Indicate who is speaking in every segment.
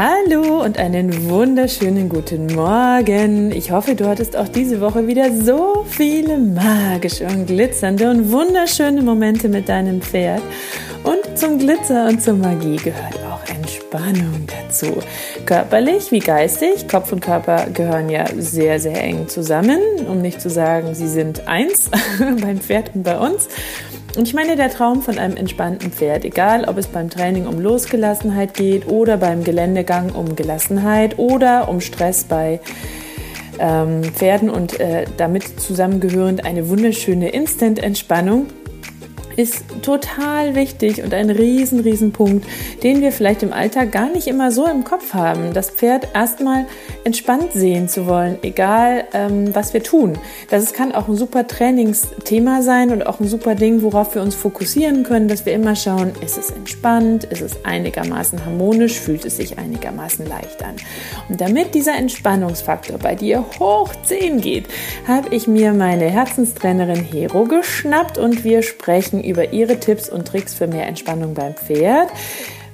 Speaker 1: Hallo und einen wunderschönen guten Morgen. Ich hoffe, du hattest auch diese Woche wieder so viele magische und glitzernde und wunderschöne Momente mit deinem Pferd. Und zum Glitzer und zur Magie gehört auch Entspannung dazu. Körperlich wie geistig. Kopf und Körper gehören ja sehr, sehr eng zusammen, um nicht zu sagen, sie sind eins beim Pferd und bei uns. Und ich meine, der Traum von einem entspannten Pferd, egal ob es beim Training um Losgelassenheit geht oder beim Geländegang um Gelassenheit oder um Stress bei ähm, Pferden und äh, damit zusammengehörend eine wunderschöne Instant-Entspannung, ist total wichtig und ein riesen, riesen Punkt, den wir vielleicht im Alltag gar nicht immer so im Kopf haben. Das Pferd erstmal entspannt sehen zu wollen, egal ähm, was wir tun. Das kann auch ein super Trainingsthema sein und auch ein super Ding, worauf wir uns fokussieren können, dass wir immer schauen, ist es entspannt, ist es einigermaßen harmonisch, fühlt es sich einigermaßen leicht an. Und damit dieser Entspannungsfaktor bei dir hoch 10 geht, habe ich mir meine Herzenstrainerin Hero geschnappt und wir sprechen über ihre Tipps und Tricks für mehr Entspannung beim Pferd.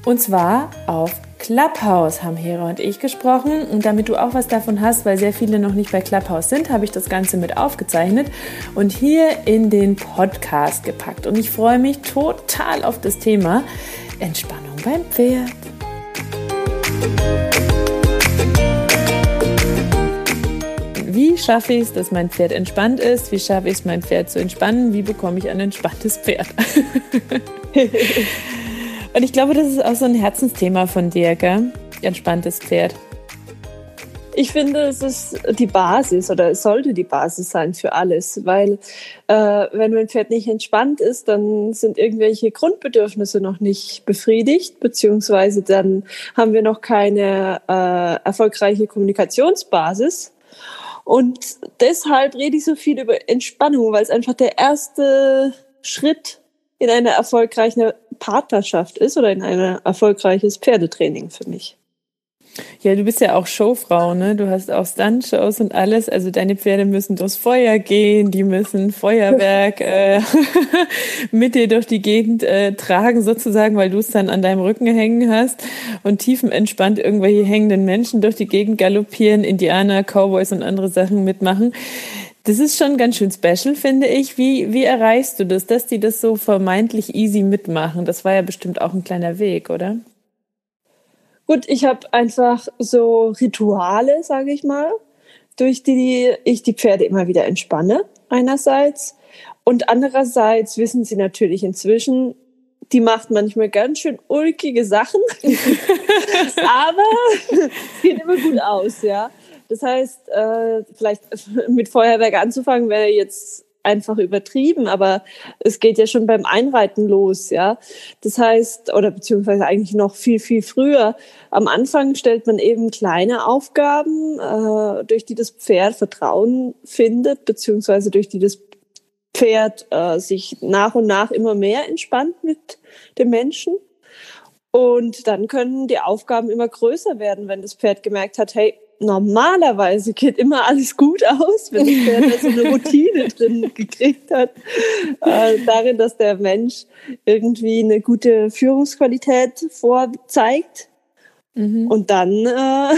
Speaker 1: Und zwar auf Clubhouse haben Hera und ich gesprochen. Und damit du auch was davon hast, weil sehr viele noch nicht bei Clubhouse sind, habe ich das Ganze mit aufgezeichnet und hier in den Podcast gepackt. Und ich freue mich total auf das Thema Entspannung beim Pferd. Wie schaffe ich es, dass mein Pferd entspannt ist? Wie schaffe ich es, mein Pferd zu entspannen? Wie bekomme ich ein entspanntes Pferd? Und ich glaube, das ist auch so ein Herzensthema von dir, gell? Entspanntes Pferd.
Speaker 2: Ich finde, es ist die Basis oder es sollte die Basis sein für alles, weil äh, wenn mein Pferd nicht entspannt ist, dann sind irgendwelche Grundbedürfnisse noch nicht befriedigt, beziehungsweise dann haben wir noch keine äh, erfolgreiche Kommunikationsbasis. Und deshalb rede ich so viel über Entspannung, weil es einfach der erste Schritt in eine erfolgreiche Partnerschaft ist oder in ein erfolgreiches Pferdetraining für mich.
Speaker 1: Ja, du bist ja auch Showfrau, ne? Du hast auch Stuntshows und alles. Also deine Pferde müssen durchs Feuer gehen, die müssen Feuerwerk äh, mit dir durch die Gegend äh, tragen, sozusagen, weil du es dann an deinem Rücken hängen hast und tiefenentspannt irgendwelche hängenden Menschen durch die Gegend galoppieren, Indianer, Cowboys und andere Sachen mitmachen. Das ist schon ganz schön special, finde ich. Wie, wie erreichst du das, dass die das so vermeintlich easy mitmachen? Das war ja bestimmt auch ein kleiner Weg, oder?
Speaker 2: Gut, ich habe einfach so Rituale, sage ich mal, durch die ich die Pferde immer wieder entspanne, einerseits. Und andererseits wissen sie natürlich inzwischen, die macht manchmal ganz schön ulkige Sachen, aber es geht immer gut aus, ja. Das heißt, äh, vielleicht mit Feuerwerk anzufangen wäre jetzt einfach übertrieben, aber es geht ja schon beim Einreiten los, ja. Das heißt, oder beziehungsweise eigentlich noch viel, viel früher. Am Anfang stellt man eben kleine Aufgaben, äh, durch die das Pferd Vertrauen findet, beziehungsweise durch die das Pferd äh, sich nach und nach immer mehr entspannt mit dem Menschen. Und dann können die Aufgaben immer größer werden, wenn das Pferd gemerkt hat, hey, normalerweise geht immer alles gut aus, wenn das Pferd da so eine Routine drin gekriegt hat, äh, darin, dass der Mensch irgendwie eine gute Führungsqualität vorzeigt. Mhm. Und dann äh,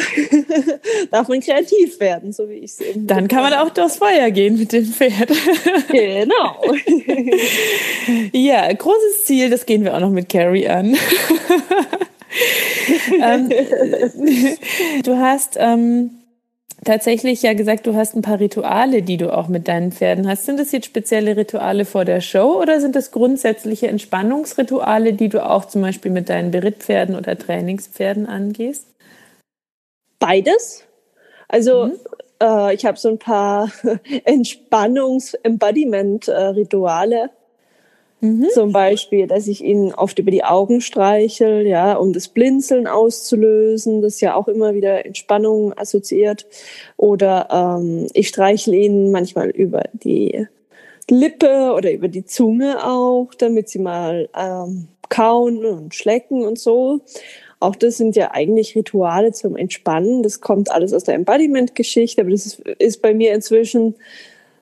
Speaker 2: darf man kreativ werden, so wie ich es eben.
Speaker 1: Dann kann man auch durchs Feuer gehen mit dem Pferd.
Speaker 2: genau.
Speaker 1: ja, großes Ziel, das gehen wir auch noch mit Carrie an ähm, du hast ähm, tatsächlich ja gesagt, du hast ein paar Rituale, die du auch mit deinen Pferden hast. Sind das jetzt spezielle Rituale vor der Show oder sind das grundsätzliche Entspannungsrituale, die du auch zum Beispiel mit deinen Berittpferden oder Trainingspferden angehst?
Speaker 2: Beides. Also mhm. äh, ich habe so ein paar Entspannungs-Embodiment-Rituale. Mhm. Zum Beispiel, dass ich ihnen oft über die Augen streichel, ja, um das Blinzeln auszulösen, das ja auch immer wieder Entspannung assoziiert. Oder ähm, ich streichle ihnen manchmal über die Lippe oder über die Zunge auch, damit sie mal ähm, kauen und schlecken und so. Auch das sind ja eigentlich Rituale zum Entspannen. Das kommt alles aus der Embodiment-Geschichte, aber das ist, ist bei mir inzwischen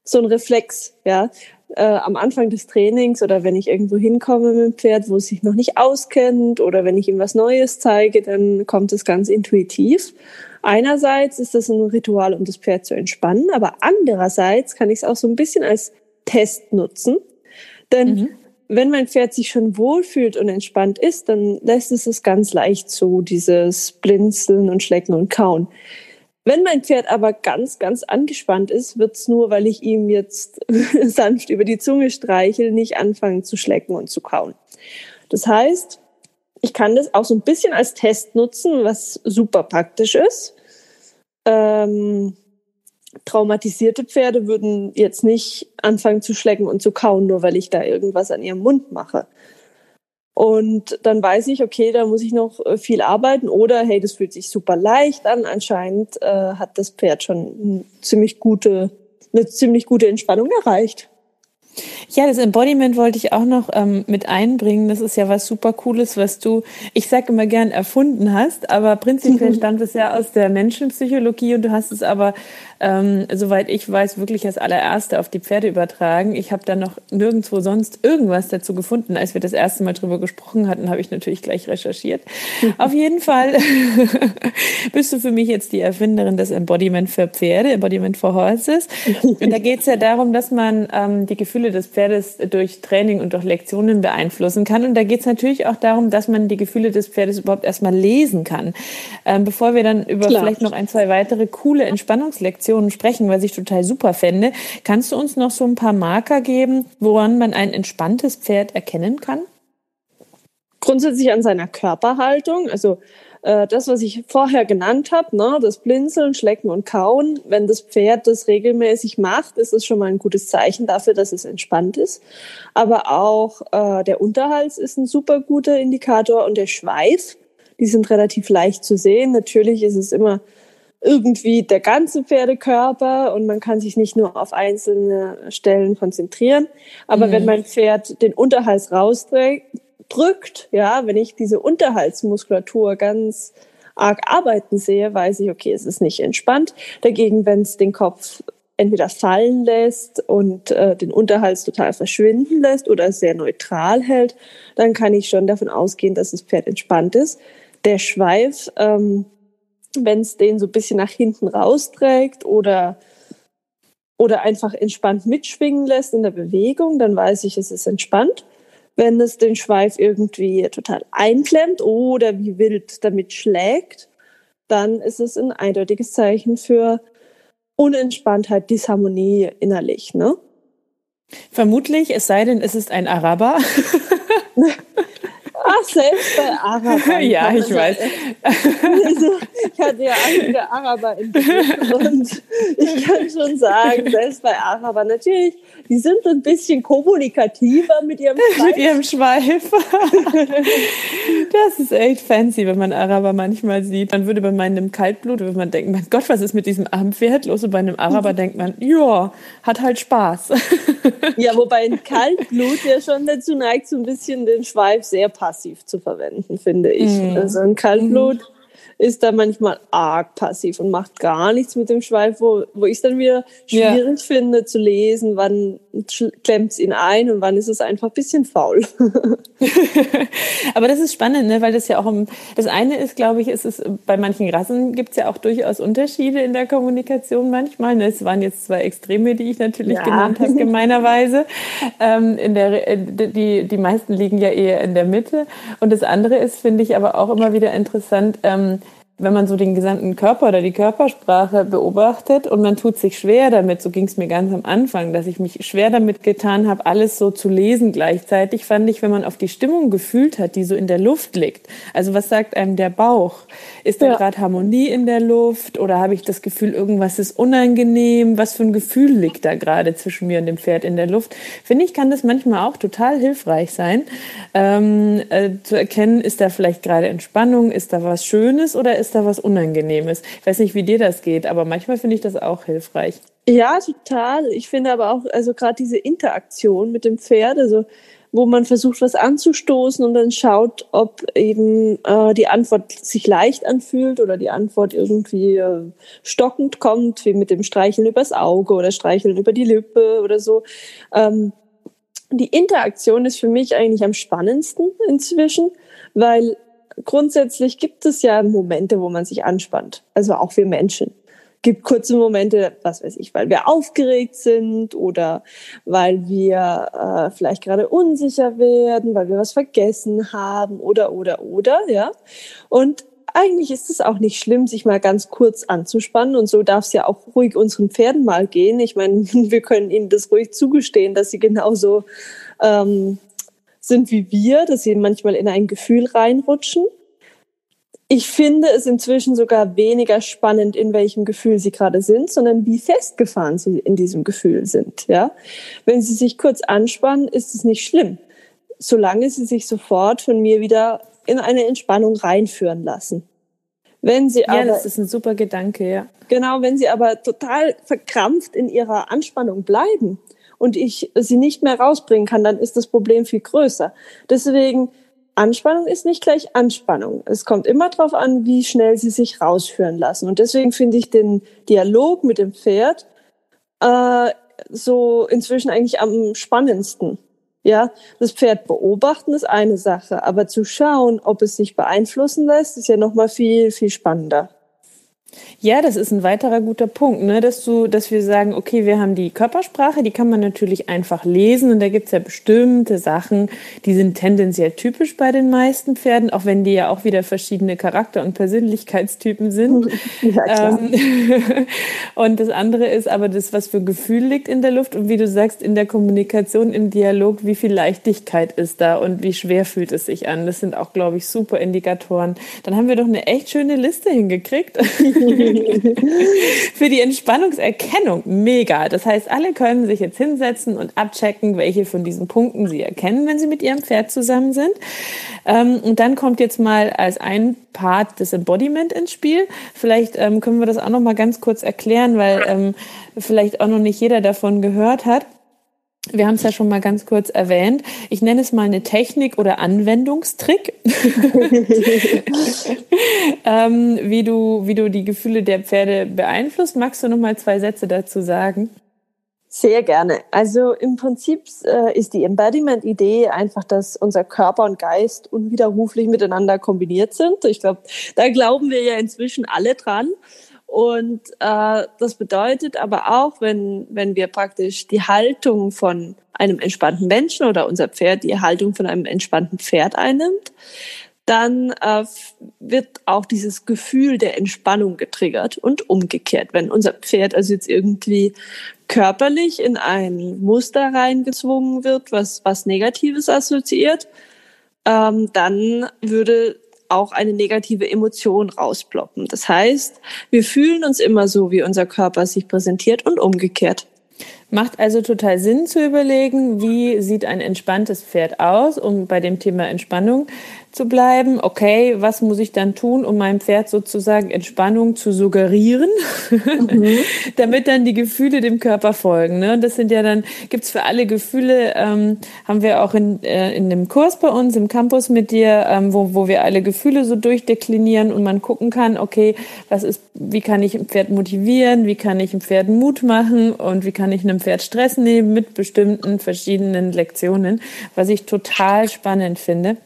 Speaker 2: so ein Reflex, ja äh, am Anfang des Trainings oder wenn ich irgendwo hinkomme mit dem Pferd, wo es sich noch nicht auskennt oder wenn ich ihm was Neues zeige, dann kommt es ganz intuitiv. Einerseits ist das ein Ritual, um das Pferd zu entspannen, aber andererseits kann ich es auch so ein bisschen als Test nutzen. Denn mhm. wenn mein Pferd sich schon wohlfühlt und entspannt ist, dann lässt es es ganz leicht zu, dieses Blinzeln und Schlecken und Kauen. Wenn mein Pferd aber ganz, ganz angespannt ist, wird's nur, weil ich ihm jetzt sanft über die Zunge streichel, nicht anfangen zu schlecken und zu kauen. Das heißt, ich kann das auch so ein bisschen als Test nutzen, was super praktisch ist. Ähm, traumatisierte Pferde würden jetzt nicht anfangen zu schlecken und zu kauen, nur weil ich da irgendwas an ihrem Mund mache. Und dann weiß ich, okay, da muss ich noch äh, viel arbeiten oder hey, das fühlt sich super leicht an. Anscheinend äh, hat das Pferd schon eine ziemlich gute, eine ziemlich gute Entspannung erreicht.
Speaker 1: Ja, das Embodiment wollte ich auch noch ähm, mit einbringen. Das ist ja was super Cooles, was du, ich sage immer gern, erfunden hast, aber prinzipiell stammt es ja aus der Menschenpsychologie und du hast es aber ähm, soweit ich weiß, wirklich als allererste auf die Pferde übertragen. Ich habe da noch nirgendwo sonst irgendwas dazu gefunden. Als wir das erste Mal drüber gesprochen hatten, habe ich natürlich gleich recherchiert. auf jeden Fall bist du für mich jetzt die Erfinderin des Embodiment für Pferde, Embodiment for Horses. Und da geht es ja darum, dass man ähm, die Gefühle des Pferdes durch Training und durch Lektionen beeinflussen kann. Und da geht es natürlich auch darum, dass man die Gefühle des Pferdes überhaupt erstmal lesen kann. Ähm, bevor wir dann über Klar. vielleicht noch ein, zwei weitere coole Entspannungslektionen sprechen, was ich total super fände. Kannst du uns noch so ein paar Marker geben, woran man ein entspanntes Pferd erkennen kann?
Speaker 2: Grundsätzlich an seiner Körperhaltung, also äh, das, was ich vorher genannt habe, ne, das Blinzeln, Schlecken und Kauen, wenn das Pferd das regelmäßig macht, ist es schon mal ein gutes Zeichen dafür, dass es entspannt ist. Aber auch äh, der Unterhals ist ein super guter Indikator und der Schweif, die sind relativ leicht zu sehen. Natürlich ist es immer irgendwie der ganze Pferdekörper und man kann sich nicht nur auf einzelne Stellen konzentrieren. Aber mhm. wenn mein Pferd den Unterhals rausdrückt, ja, wenn ich diese Unterhaltsmuskulatur ganz arg arbeiten sehe, weiß ich, okay, es ist nicht entspannt. Dagegen, wenn es den Kopf entweder fallen lässt und äh, den Unterhals total verschwinden lässt oder sehr neutral hält, dann kann ich schon davon ausgehen, dass das Pferd entspannt ist. Der Schweif ähm, wenn es den so ein bisschen nach hinten rausträgt oder, oder einfach entspannt mitschwingen lässt in der Bewegung, dann weiß ich, es ist entspannt. Wenn es den Schweif irgendwie total einklemmt oder wie wild damit schlägt, dann ist es ein eindeutiges Zeichen für Unentspanntheit, Disharmonie innerlich. Ne?
Speaker 1: Vermutlich, es sei denn, es ist ein Araber.
Speaker 2: Selbst bei Arabern.
Speaker 1: ja, ich weiß.
Speaker 2: Also, ich hatte ja einige Araber in und ich kann schon sagen, selbst bei Arabern natürlich, die sind ein bisschen kommunikativer mit ihrem Schweif.
Speaker 1: mit ihrem Schweif. das ist echt fancy, wenn man Araber manchmal sieht. Man würde bei meinem Kaltblut, wenn man denkt, mein Gott, was ist mit diesem armen Pferd los? Und bei einem Araber mhm. denkt man, ja, hat halt Spaß.
Speaker 2: ja, wobei ein Kaltblut ja schon dazu neigt, so ein bisschen den Schweif sehr passiv zu verwenden, finde ich. Mhm. Also ein Kaltblut mhm ist da manchmal arg passiv und macht gar nichts mit dem Schweif, wo, wo ich es dann wieder schwierig ja. finde zu lesen, wann klemmt es ihn ein und wann ist es einfach ein bisschen faul.
Speaker 1: Aber das ist spannend, ne? weil das ja auch um, das eine ist, glaube ich, ist es bei manchen Rassen gibt es ja auch durchaus Unterschiede in der Kommunikation manchmal. Ne? Es waren jetzt zwei Extreme, die ich natürlich ja. genannt habe, gemeinerweise. Ähm, in der, äh, die, die meisten liegen ja eher in der Mitte. Und das andere ist, finde ich, aber auch immer wieder interessant, ähm, wenn man so den gesamten Körper oder die Körpersprache beobachtet und man tut sich schwer damit, so ging es mir ganz am Anfang, dass ich mich schwer damit getan habe, alles so zu lesen gleichzeitig, fand ich, wenn man auf die Stimmung gefühlt hat, die so in der Luft liegt. Also was sagt einem der Bauch? Ist da ja. gerade Harmonie in der Luft oder habe ich das Gefühl, irgendwas ist unangenehm? Was für ein Gefühl liegt da gerade zwischen mir und dem Pferd in der Luft? Finde ich, kann das manchmal auch total hilfreich sein, ähm, äh, zu erkennen, ist da vielleicht gerade Entspannung, ist da was Schönes oder ist da was Unangenehmes? Ich weiß nicht, wie dir das geht, aber manchmal finde ich das auch hilfreich.
Speaker 2: Ja, total. Ich finde aber auch, also gerade diese Interaktion mit dem Pferd, also wo man versucht, was anzustoßen und dann schaut, ob eben äh, die Antwort sich leicht anfühlt oder die Antwort irgendwie äh, stockend kommt, wie mit dem Streicheln übers Auge oder Streicheln über die Lippe oder so. Ähm, die Interaktion ist für mich eigentlich am spannendsten inzwischen, weil grundsätzlich gibt es ja Momente, wo man sich anspannt. Also auch wir Menschen. Gibt kurze Momente, was weiß ich, weil wir aufgeregt sind oder weil wir äh, vielleicht gerade unsicher werden, weil wir was vergessen haben oder oder oder, ja. Und eigentlich ist es auch nicht schlimm, sich mal ganz kurz anzuspannen und so darf es ja auch ruhig unseren Pferden mal gehen. Ich meine, wir können ihnen das ruhig zugestehen, dass sie genauso ähm, sind wie wir, dass sie manchmal in ein Gefühl reinrutschen. Ich finde es inzwischen sogar weniger spannend, in welchem Gefühl sie gerade sind, sondern wie festgefahren sie in diesem Gefühl sind. Ja, wenn sie sich kurz anspannen, ist es nicht schlimm, solange sie sich sofort von mir wieder in eine Entspannung reinführen lassen. Wenn sie
Speaker 1: ja, aber, das ist ein super Gedanke, ja.
Speaker 2: Genau, wenn sie aber total verkrampft in ihrer Anspannung bleiben, und ich sie nicht mehr rausbringen kann, dann ist das Problem viel größer. Deswegen, Anspannung ist nicht gleich Anspannung. Es kommt immer darauf an, wie schnell sie sich rausführen lassen. Und deswegen finde ich den Dialog mit dem Pferd äh, so inzwischen eigentlich am spannendsten. Ja, das Pferd beobachten ist eine Sache, aber zu schauen, ob es sich beeinflussen lässt, ist ja noch mal viel viel spannender.
Speaker 1: Ja, das ist ein weiterer guter Punkt, ne? dass, du, dass wir sagen, okay, wir haben die Körpersprache, die kann man natürlich einfach lesen und da gibt's ja bestimmte Sachen, die sind tendenziell typisch bei den meisten Pferden, auch wenn die ja auch wieder verschiedene Charakter- und Persönlichkeitstypen sind. Ja. Ähm, und das andere ist aber das, was für Gefühl liegt in der Luft und wie du sagst, in der Kommunikation, im Dialog, wie viel Leichtigkeit ist da und wie schwer fühlt es sich an. Das sind auch, glaube ich, super Indikatoren. Dann haben wir doch eine echt schöne Liste hingekriegt. für die Entspannungserkennung mega. Das heißt, alle können sich jetzt hinsetzen und abchecken, welche von diesen Punkten sie erkennen, wenn sie mit ihrem Pferd zusammen sind. Ähm, und dann kommt jetzt mal als ein Part das Embodiment ins Spiel. Vielleicht ähm, können wir das auch noch mal ganz kurz erklären, weil ähm, vielleicht auch noch nicht jeder davon gehört hat. Wir haben es ja schon mal ganz kurz erwähnt. Ich nenne es mal eine Technik oder Anwendungstrick, ähm, wie, du, wie du die Gefühle der Pferde beeinflusst. Magst du noch mal zwei Sätze dazu sagen?
Speaker 2: Sehr gerne. Also im Prinzip äh, ist die Embodiment-Idee einfach, dass unser Körper und Geist unwiderruflich miteinander kombiniert sind. Ich glaube, da glauben wir ja inzwischen alle dran. Und äh, das bedeutet aber auch, wenn, wenn wir praktisch die Haltung von einem entspannten Menschen oder unser Pferd die Haltung von einem entspannten Pferd einnimmt, dann äh, wird auch dieses Gefühl der Entspannung getriggert und umgekehrt. Wenn unser Pferd also jetzt irgendwie körperlich in ein Muster reingezwungen wird, was, was Negatives assoziiert, ähm, dann würde auch eine negative Emotion rausploppen. Das heißt, wir fühlen uns immer so, wie unser Körper sich präsentiert und umgekehrt.
Speaker 1: Macht also total Sinn zu überlegen, wie sieht ein entspanntes Pferd aus, um bei dem Thema Entspannung zu bleiben. Okay, was muss ich dann tun, um meinem Pferd sozusagen Entspannung zu suggerieren, mhm. damit dann die Gefühle dem Körper folgen. Ne? Das sind ja dann, gibt's für alle Gefühle, ähm, haben wir auch in, äh, in dem Kurs bei uns im Campus mit dir, ähm, wo, wo wir alle Gefühle so durchdeklinieren und man gucken kann, okay, was ist, wie kann ich ein Pferd motivieren, wie kann ich ein Pferd Mut machen und wie kann ich einem Pferd Stress nehmen mit bestimmten verschiedenen Lektionen, was ich total spannend finde.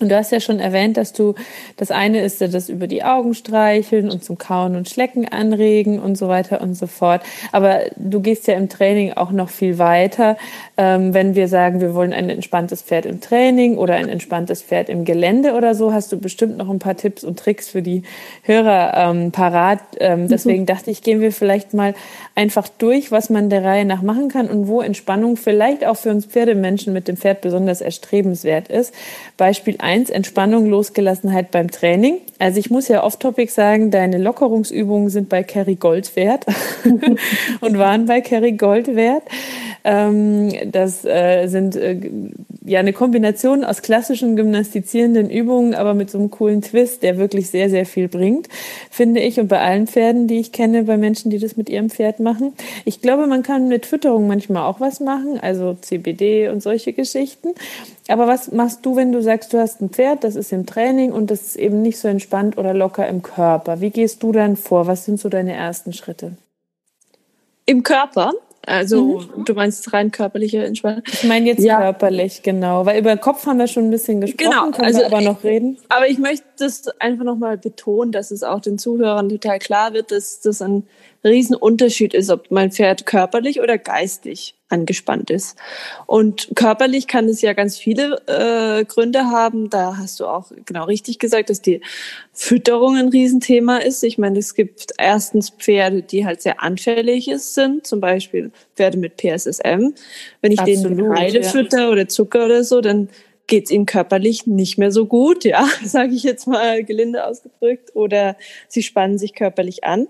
Speaker 1: Und du hast ja schon erwähnt, dass du, das eine ist ja das über die Augen streicheln und zum Kauen und Schlecken anregen und so weiter und so fort. Aber du gehst ja im Training auch noch viel weiter. Ähm, wenn wir sagen, wir wollen ein entspanntes Pferd im Training oder ein entspanntes Pferd im Gelände oder so, hast du bestimmt noch ein paar Tipps und Tricks für die Hörer ähm, parat. Ähm, mhm. deswegen mhm. dachte ich, gehen wir vielleicht mal einfach durch, was man der Reihe nach machen kann und wo Entspannung vielleicht auch für uns Pferdemenschen mit dem Pferd besonders erstrebenswert ist. Beispiel eins Entspannung, Losgelassenheit beim Training. Also ich muss ja off-topic sagen, deine Lockerungsübungen sind bei Kerry Gold wert und waren bei Kerry Gold wert. Ähm, das äh, sind äh, ja eine Kombination aus klassischen gymnastizierenden Übungen, aber mit so einem coolen Twist, der wirklich sehr, sehr viel bringt, finde ich. Und bei allen Pferden, die ich kenne, bei Menschen, die das mit ihrem Pferd machen. Ich glaube, man kann mit Fütterung manchmal auch was machen, also CBD und solche Geschichten. Aber was machst du, wenn du sagst, du hast ein Pferd, das ist im Training und das ist eben nicht so entspannt oder locker im Körper? Wie gehst du dann vor? Was sind so deine ersten Schritte?
Speaker 2: Im Körper? Also mhm. du meinst rein körperliche Entspannung?
Speaker 1: Ich meine jetzt ja. körperlich, genau. Weil über den Kopf haben wir schon ein bisschen gesprochen, genau. können also, wir aber noch reden.
Speaker 2: Aber ich möchte das einfach nochmal betonen, dass es auch den Zuhörern total klar wird, dass das ein Riesenunterschied ist, ob mein Pferd körperlich oder geistig angespannt ist. Und körperlich kann es ja ganz viele äh, Gründe haben. Da hast du auch genau richtig gesagt, dass die Fütterung ein Riesenthema ist. Ich meine, es gibt erstens Pferde, die halt sehr anfällig sind, zum Beispiel Pferde mit PSSM. Wenn ich Absolut, denen Heide ja. fütter oder Zucker oder so, dann geht's ihnen körperlich nicht mehr so gut, ja, sage ich jetzt mal gelinde ausgedrückt, oder sie spannen sich körperlich an.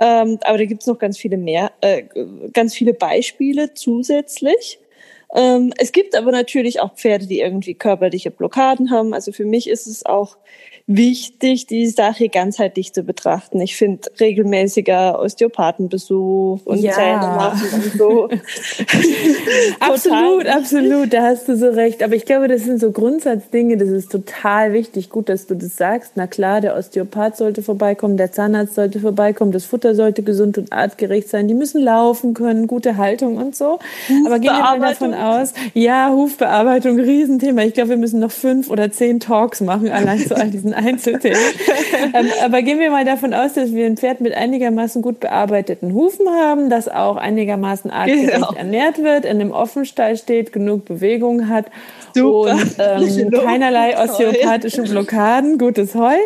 Speaker 2: Ähm, aber da gibt's noch ganz viele mehr, äh, ganz viele Beispiele zusätzlich. Ähm, es gibt aber natürlich auch Pferde, die irgendwie körperliche Blockaden haben. Also für mich ist es auch wichtig, die Sache ganzheitlich zu betrachten. Ich finde regelmäßiger Osteopathenbesuch und ja. Zähne machen und so.
Speaker 1: absolut, absolut, da hast du so recht. Aber ich glaube, das sind so Grundsatzdinge, das ist total wichtig. Gut, dass du das sagst. Na klar, der Osteopath sollte vorbeikommen, der Zahnarzt sollte vorbeikommen, das Futter sollte gesund und artgerecht sein. Die müssen laufen können, gute Haltung und so. Aber gehen wir mal davon aus, ja, Hufbearbeitung, Riesenthema. Ich glaube, wir müssen noch fünf oder zehn Talks machen, allein zu all diesen Einzelthemen. ähm, aber gehen wir mal davon aus, dass wir ein Pferd mit einigermaßen gut bearbeiteten Hufen haben, das auch einigermaßen artgerecht genau. ernährt wird, in einem Offenstall steht, genug Bewegung hat Super. und ähm, keinerlei osteopathische Blockaden, gutes Heu.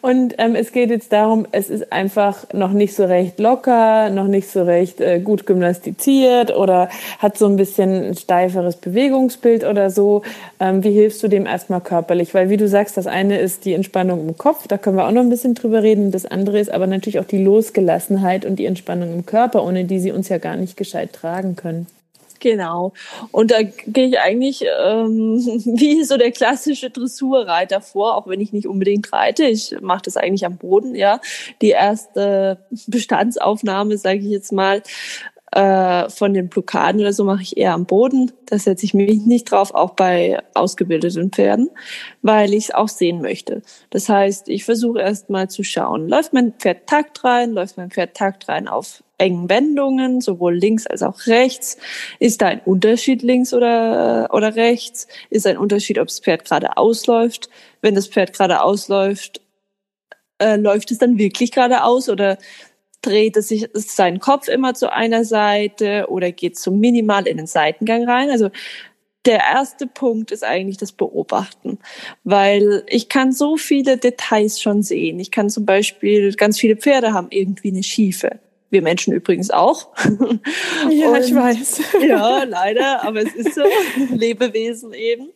Speaker 1: Und ähm, es geht jetzt darum, es ist einfach noch nicht so recht locker, noch nicht so recht äh, gut gymnastiziert oder hat so ein bisschen ein steiferes Bewegungsbild oder so. Ähm, wie hilfst du dem erstmal körperlich? Weil wie du sagst, das eine ist die Entspannung im Kopf, da können wir auch noch ein bisschen drüber reden. Das andere ist aber natürlich auch die Losgelassenheit und die Entspannung im Körper, ohne die sie uns ja gar nicht gescheit tragen können.
Speaker 2: Genau. Und da gehe ich eigentlich ähm, wie so der klassische Dressurreiter vor, auch wenn ich nicht unbedingt reite. Ich mache das eigentlich am Boden, ja. Die erste Bestandsaufnahme, sage ich jetzt mal, äh, von den Blockaden oder so mache ich eher am Boden. Da setze ich mich nicht drauf, auch bei ausgebildeten Pferden, weil ich es auch sehen möchte. Das heißt, ich versuche erst mal zu schauen, läuft mein Pferd takt rein, läuft mein Pferd takt rein auf engen Wendungen, sowohl links als auch rechts. Ist da ein Unterschied links oder, oder rechts? Ist ein Unterschied, ob das Pferd gerade ausläuft? Wenn das Pferd gerade ausläuft, äh, läuft es dann wirklich geradeaus oder dreht es sich seinen Kopf immer zu einer Seite oder geht so minimal in den Seitengang rein. Also der erste Punkt ist eigentlich das Beobachten, weil ich kann so viele Details schon sehen. Ich kann zum Beispiel, ganz viele Pferde haben irgendwie eine Schiefe. Wir Menschen übrigens auch.
Speaker 1: Ja, und, ich weiß.
Speaker 2: Ja, leider, aber es ist so. Lebewesen eben.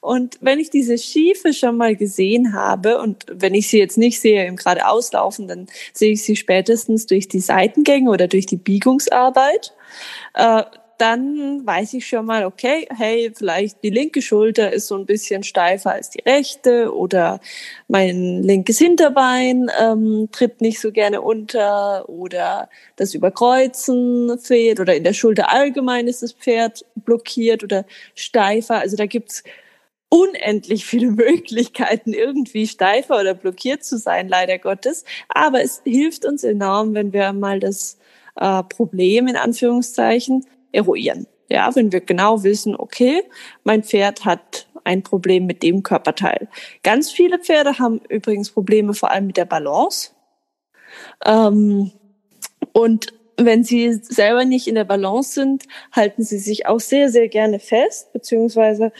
Speaker 2: Und wenn ich diese Schiefe schon mal gesehen habe und wenn ich sie jetzt nicht sehe im gerade auslaufen, dann sehe ich sie spätestens durch die Seitengänge oder durch die Biegungsarbeit. Äh, dann weiß ich schon mal, okay, hey, vielleicht die linke Schulter ist so ein bisschen steifer als die rechte oder mein linkes Hinterbein ähm, tritt nicht so gerne unter oder das Überkreuzen fehlt oder in der Schulter allgemein ist das Pferd blockiert oder steifer. Also da gibt's unendlich viele Möglichkeiten, irgendwie steifer oder blockiert zu sein, leider Gottes. Aber es hilft uns enorm, wenn wir mal das äh, Problem in Anführungszeichen eruieren. Ja, wenn wir genau wissen, okay, mein Pferd hat ein Problem mit dem Körperteil. Ganz viele Pferde haben übrigens Probleme vor allem mit der Balance. Ähm, und wenn sie selber nicht in der Balance sind, halten sie sich auch sehr, sehr gerne fest, beziehungsweise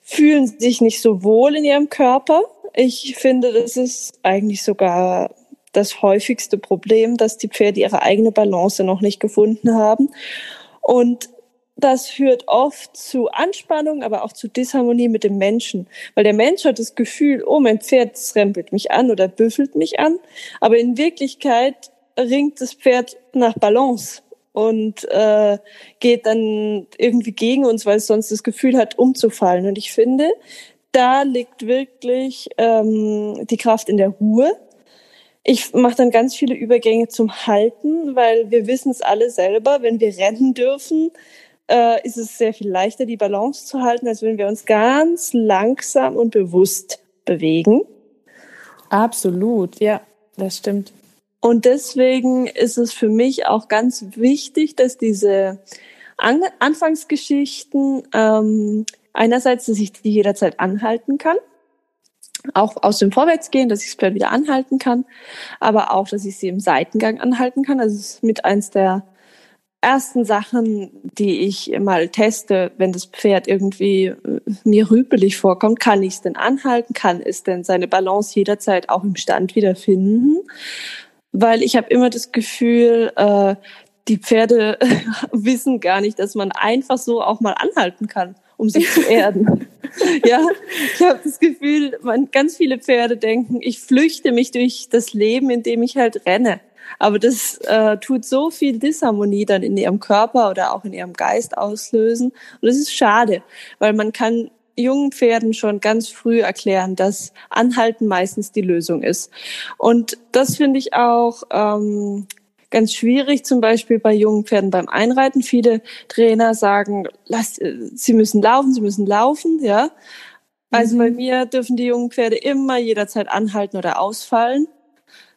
Speaker 2: fühlen sich nicht so wohl in ihrem Körper. Ich finde, das ist eigentlich sogar das häufigste Problem, dass die Pferde ihre eigene Balance noch nicht gefunden haben. Und das führt oft zu Anspannung, aber auch zu Disharmonie mit dem Menschen. Weil der Mensch hat das Gefühl, oh, mein Pferd rempelt mich an oder büffelt mich an. Aber in Wirklichkeit ringt das Pferd nach Balance und äh, geht dann irgendwie gegen uns, weil es sonst das Gefühl hat, umzufallen. Und ich finde, da liegt wirklich ähm, die Kraft in der Ruhe. Ich mache dann ganz viele Übergänge zum Halten, weil wir wissen es alle selber, wenn wir rennen dürfen, äh, ist es sehr viel leichter, die Balance zu halten, als wenn wir uns ganz langsam und bewusst bewegen.
Speaker 1: Absolut, ja, das stimmt.
Speaker 2: Und deswegen ist es für mich auch ganz wichtig, dass diese An Anfangsgeschichten ähm, einerseits, dass ich die jederzeit anhalten kann, auch aus dem Vorwärtsgehen, dass ich das Pferd wieder anhalten kann, aber auch, dass ich sie im Seitengang anhalten kann. Also ist mit eins der ersten Sachen, die ich mal teste, wenn das Pferd irgendwie äh, mir rüpelig vorkommt, kann ich es denn anhalten? Kann es denn seine Balance jederzeit auch im Stand wiederfinden? weil ich habe immer das Gefühl, äh, die Pferde wissen gar nicht, dass man einfach so auch mal anhalten kann, um sich zu erden. ja, ich habe das Gefühl, man, ganz viele Pferde denken, ich flüchte mich durch das Leben, indem ich halt renne. Aber das äh, tut so viel Disharmonie dann in ihrem Körper oder auch in ihrem Geist auslösen. Und das ist schade, weil man kann jungen Pferden schon ganz früh erklären, dass Anhalten meistens die Lösung ist. Und das finde ich auch ähm, ganz schwierig, zum Beispiel bei jungen Pferden beim Einreiten. Viele Trainer sagen, lass, äh, sie müssen laufen, sie müssen laufen, ja. Also mhm. bei mir dürfen die jungen Pferde immer jederzeit anhalten oder ausfallen,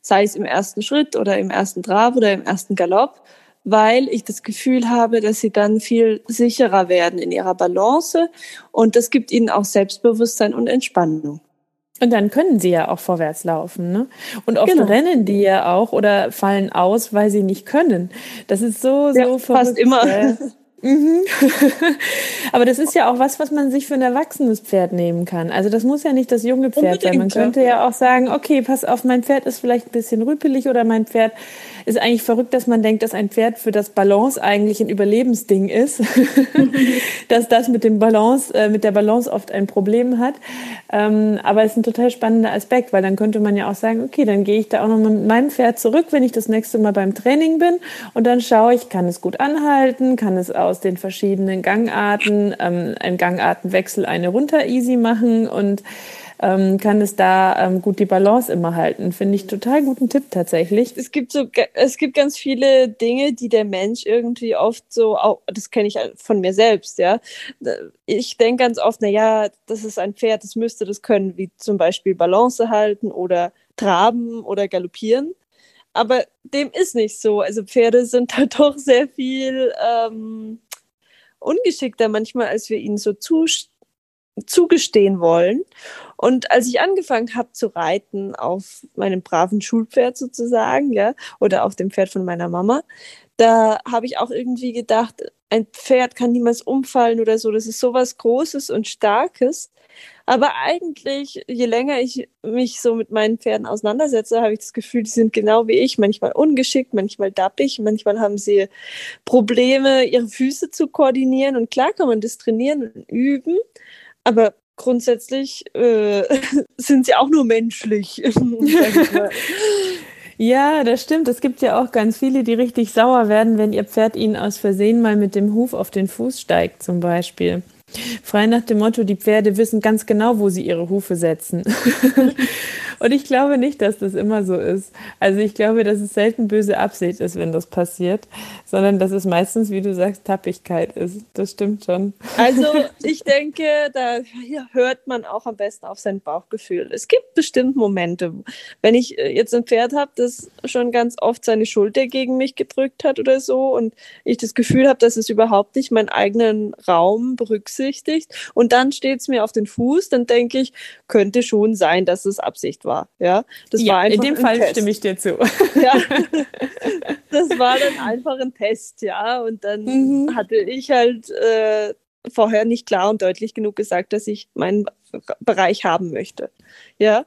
Speaker 2: sei es im ersten Schritt oder im ersten Trab oder im ersten Galopp weil ich das Gefühl habe, dass sie dann viel sicherer werden in ihrer Balance und das gibt ihnen auch Selbstbewusstsein und Entspannung.
Speaker 1: Und dann können sie ja auch vorwärts laufen, ne? Und oft genau. rennen die ja auch oder fallen aus, weil sie nicht können. Das ist so, so ja,
Speaker 2: verrückt. Fast immer.
Speaker 1: Mhm. Aber das ist ja auch was, was man sich für ein erwachsenes Pferd nehmen kann. Also das muss ja nicht das junge Pferd Unbedingt, sein. Man könnte ja auch sagen, okay, pass auf, mein Pferd ist vielleicht ein bisschen rüpelig oder mein Pferd ist eigentlich verrückt, dass man denkt, dass ein Pferd für das Balance eigentlich ein Überlebensding ist. dass das mit dem Balance, äh, mit der Balance oft ein Problem hat. Ähm, aber es ist ein total spannender Aspekt, weil dann könnte man ja auch sagen, okay, dann gehe ich da auch nochmal mit meinem Pferd zurück, wenn ich das nächste Mal beim Training bin und dann schaue ich, kann es gut anhalten, kann es aus den verschiedenen Gangarten, ähm, einen Gangartenwechsel eine runter easy machen und ähm, kann es da ähm, gut die Balance immer halten. Finde ich total guten Tipp tatsächlich.
Speaker 2: Es gibt so, es gibt ganz viele Dinge, die der Mensch irgendwie oft so, auch, das kenne ich von mir selbst, ja. Ich denke ganz oft, na ja, das ist ein Pferd, das müsste das können, wie zum Beispiel Balance halten oder traben oder galoppieren. Aber dem ist nicht so. Also Pferde sind halt doch sehr viel ähm, ungeschickter manchmal, als wir ihnen so zugestehen wollen. Und als ich angefangen habe zu reiten auf meinem braven Schulpferd sozusagen, ja, oder auf dem Pferd von meiner Mama, da habe ich auch irgendwie gedacht, ein Pferd kann niemals umfallen oder so. Das ist sowas Großes und Starkes. Aber eigentlich, je länger ich mich so mit meinen Pferden auseinandersetze, habe ich das Gefühl, die sind genau wie ich, manchmal ungeschickt, manchmal dappig, manchmal haben sie Probleme, ihre Füße zu koordinieren. Und klar kann man das trainieren und üben, aber grundsätzlich äh, sind sie auch nur menschlich.
Speaker 1: Ja, das stimmt. Es gibt ja auch ganz viele, die richtig sauer werden, wenn ihr Pferd ihnen aus Versehen mal mit dem Huf auf den Fuß steigt, zum Beispiel. Frei nach dem Motto, die Pferde wissen ganz genau, wo sie ihre Hufe setzen. Und ich glaube nicht, dass das immer so ist. Also ich glaube, dass es selten böse Absicht ist, wenn das passiert, sondern dass es meistens, wie du sagst, Tappigkeit ist. Das stimmt schon.
Speaker 2: Also ich denke, da hört man auch am besten auf sein Bauchgefühl. Es gibt bestimmt Momente, wenn ich äh, jetzt ein Pferd habe, das schon ganz oft seine Schulter gegen mich gedrückt hat oder so und ich das Gefühl habe, dass es überhaupt nicht meinen eigenen Raum berücksichtigt und dann steht es mir auf den Fuß, dann denke ich, könnte schon sein, dass es Absicht war. Ja,
Speaker 1: das ja, war einfach in dem Fall Test. stimme ich dir zu.
Speaker 2: Ja, das war dann einfach ein Test, ja, und dann mhm. hatte ich halt äh, vorher nicht klar und deutlich genug gesagt, dass ich meinen Bereich haben möchte. Ja.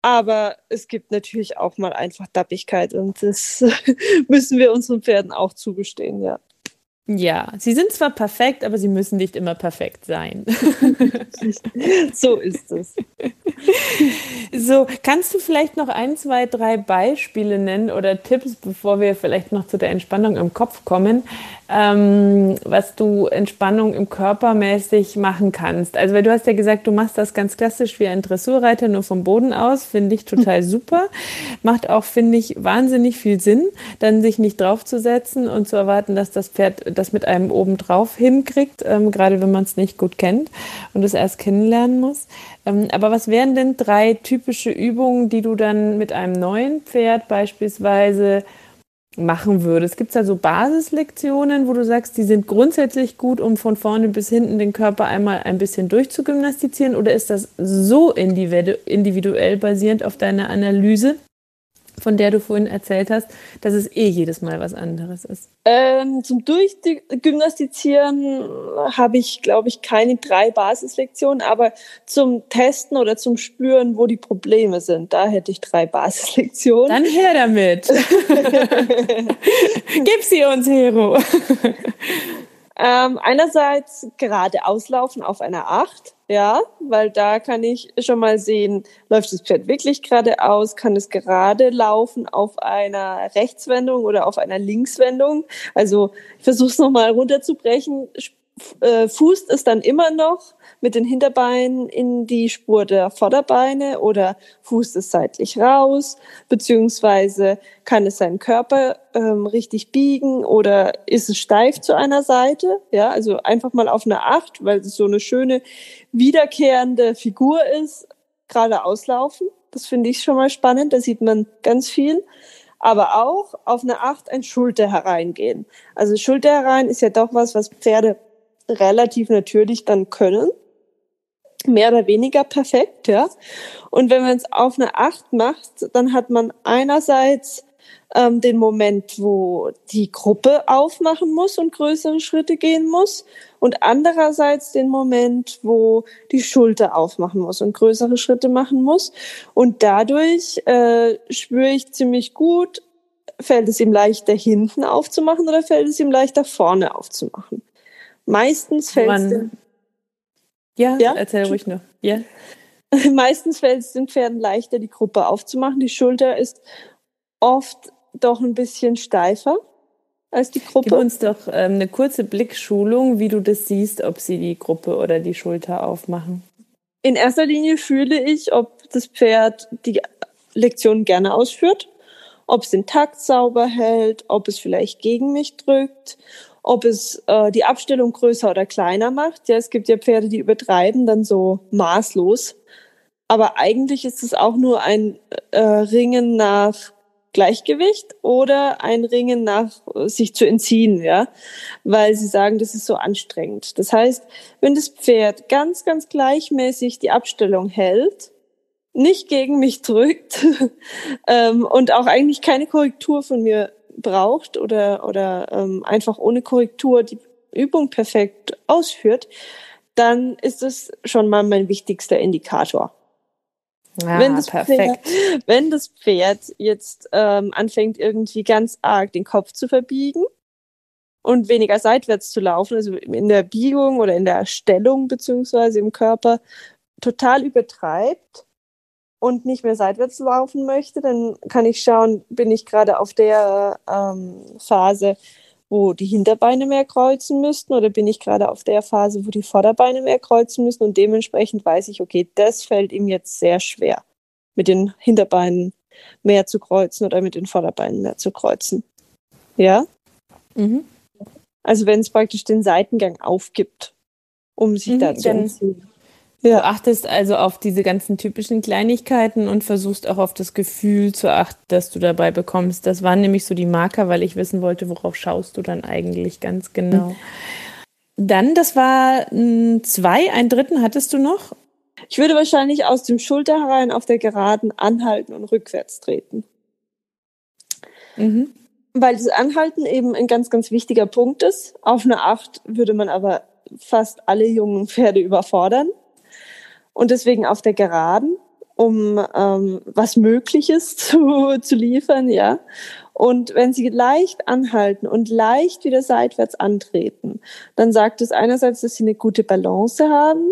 Speaker 2: Aber es gibt natürlich auch mal einfach Dappigkeit und das müssen wir unseren Pferden auch zugestehen, ja.
Speaker 1: Ja, sie sind zwar perfekt, aber sie müssen nicht immer perfekt sein.
Speaker 2: so ist es.
Speaker 1: So, kannst du vielleicht noch ein, zwei, drei Beispiele nennen oder Tipps, bevor wir vielleicht noch zu der Entspannung im Kopf kommen, ähm, was du Entspannung im Körper mäßig machen kannst? Also, weil du hast ja gesagt, du machst das ganz klassisch wie ein Dressurreiter, nur vom Boden aus, finde ich total super. Macht auch, finde ich, wahnsinnig viel Sinn, dann sich nicht draufzusetzen und zu erwarten, dass das Pferd das mit einem obendrauf hinkriegt, ähm, gerade wenn man es nicht gut kennt und es erst kennenlernen muss. Ähm, aber was wären denn drei typische Übungen, die du dann mit einem neuen Pferd beispielsweise machen würdest? Gibt es da so Basislektionen, wo du sagst, die sind grundsätzlich gut, um von vorne bis hinten den Körper einmal ein bisschen durchzugymnastizieren? Oder ist das so individuell basierend auf deiner Analyse, von der du vorhin erzählt hast, dass es eh jedes Mal was anderes ist?
Speaker 2: Ähm, zum Durchgymnastizieren habe ich, glaube ich, keine drei Basislektionen, aber zum Testen oder zum Spüren, wo die Probleme sind, da hätte ich drei Basislektionen.
Speaker 1: Dann her damit. Gib sie uns, Hero.
Speaker 2: ähm, einerseits gerade auslaufen auf einer Acht ja, weil da kann ich schon mal sehen, läuft das Pferd wirklich geradeaus, kann es gerade laufen auf einer Rechtswendung oder auf einer Linkswendung. Also ich versuche es nochmal runterzubrechen, äh, fußt es dann immer noch mit den Hinterbeinen in die Spur der Vorderbeine oder fußt es seitlich raus, beziehungsweise kann es seinen Körper ähm, richtig biegen oder ist es steif zu einer Seite, ja, also einfach mal auf eine Acht, weil es so eine schöne wiederkehrende Figur ist, gerade auslaufen. Das finde ich schon mal spannend, da sieht man ganz viel aber auch auf eine Acht ein Schulter hereingehen. Also Schulter herein ist ja doch was, was Pferde relativ natürlich dann können. Mehr oder weniger perfekt, ja. Und wenn man es auf eine Acht macht, dann hat man einerseits ähm, den Moment, wo die Gruppe aufmachen muss und größere Schritte gehen muss und andererseits den Moment, wo die Schulter aufmachen muss und größere Schritte machen muss. Und dadurch äh, spüre ich ziemlich gut, fällt es ihm leichter hinten aufzumachen oder fällt es ihm leichter vorne aufzumachen. Meistens fällt es den,
Speaker 1: ja, ja, erzähl ruhig noch. Ja.
Speaker 2: Meistens fällt es den Pferden leichter, die Gruppe aufzumachen. Die Schulter ist oft doch ein bisschen steifer als die Gruppe.
Speaker 1: Gib uns doch ähm, eine kurze Blickschulung, wie du das siehst, ob sie die Gruppe oder die Schulter aufmachen.
Speaker 2: In erster Linie fühle ich, ob das Pferd die Lektion gerne ausführt, ob es den Takt sauber hält, ob es vielleicht gegen mich drückt, ob es äh, die Abstellung größer oder kleiner macht. Ja, es gibt ja Pferde, die übertreiben dann so maßlos. Aber eigentlich ist es auch nur ein äh, Ringen nach Gleichgewicht oder ein Ringen nach äh, sich zu entziehen, ja, weil sie sagen, das ist so anstrengend. Das heißt, wenn das Pferd ganz, ganz gleichmäßig die Abstellung hält, nicht gegen mich drückt ähm, und auch eigentlich keine Korrektur von mir braucht oder, oder ähm, einfach ohne Korrektur die Übung perfekt ausführt, dann ist es schon mal mein wichtigster Indikator.
Speaker 1: Ah, wenn, das perfekt.
Speaker 2: Pferd, wenn das Pferd jetzt ähm, anfängt, irgendwie ganz arg den Kopf zu verbiegen und weniger seitwärts zu laufen, also in der Biegung oder in der Stellung beziehungsweise im Körper total übertreibt, und nicht mehr seitwärts laufen möchte, dann kann ich schauen, bin ich gerade auf der ähm, Phase, wo die Hinterbeine mehr kreuzen müssten oder bin ich gerade auf der Phase, wo die Vorderbeine mehr kreuzen müssen und dementsprechend weiß ich, okay, das fällt ihm jetzt sehr schwer. mit den Hinterbeinen mehr zu kreuzen oder mit den Vorderbeinen mehr zu kreuzen. Ja? Mhm. Also wenn es praktisch den Seitengang aufgibt, um sich mhm, dann zu
Speaker 1: ja. Du achtest also auf diese ganzen typischen Kleinigkeiten und versuchst auch auf das Gefühl zu achten, das du dabei bekommst. Das waren nämlich so die Marker, weil ich wissen wollte, worauf schaust du dann eigentlich ganz genau. Mhm. Dann, das war zwei, einen dritten hattest du noch?
Speaker 2: Ich würde wahrscheinlich aus dem Schulter herein auf der Geraden anhalten und rückwärts treten. Mhm. Weil das Anhalten eben ein ganz, ganz wichtiger Punkt ist. Auf eine Acht würde man aber fast alle jungen Pferde überfordern und deswegen auf der Geraden, um ähm, was Mögliches zu, zu liefern, ja. Und wenn sie leicht anhalten und leicht wieder seitwärts antreten, dann sagt es einerseits, dass sie eine gute Balance haben,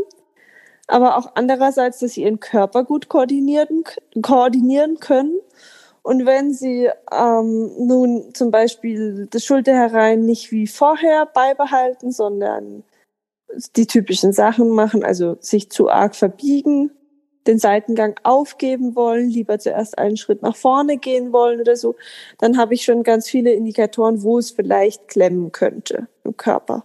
Speaker 2: aber auch andererseits, dass sie ihren Körper gut koordinieren, koordinieren können. Und wenn sie ähm, nun zum Beispiel das Schulter herein nicht wie vorher beibehalten, sondern die typischen Sachen machen, also sich zu arg verbiegen, den Seitengang aufgeben wollen, lieber zuerst einen Schritt nach vorne gehen wollen oder so, dann habe ich schon ganz viele Indikatoren, wo es vielleicht klemmen könnte im Körper.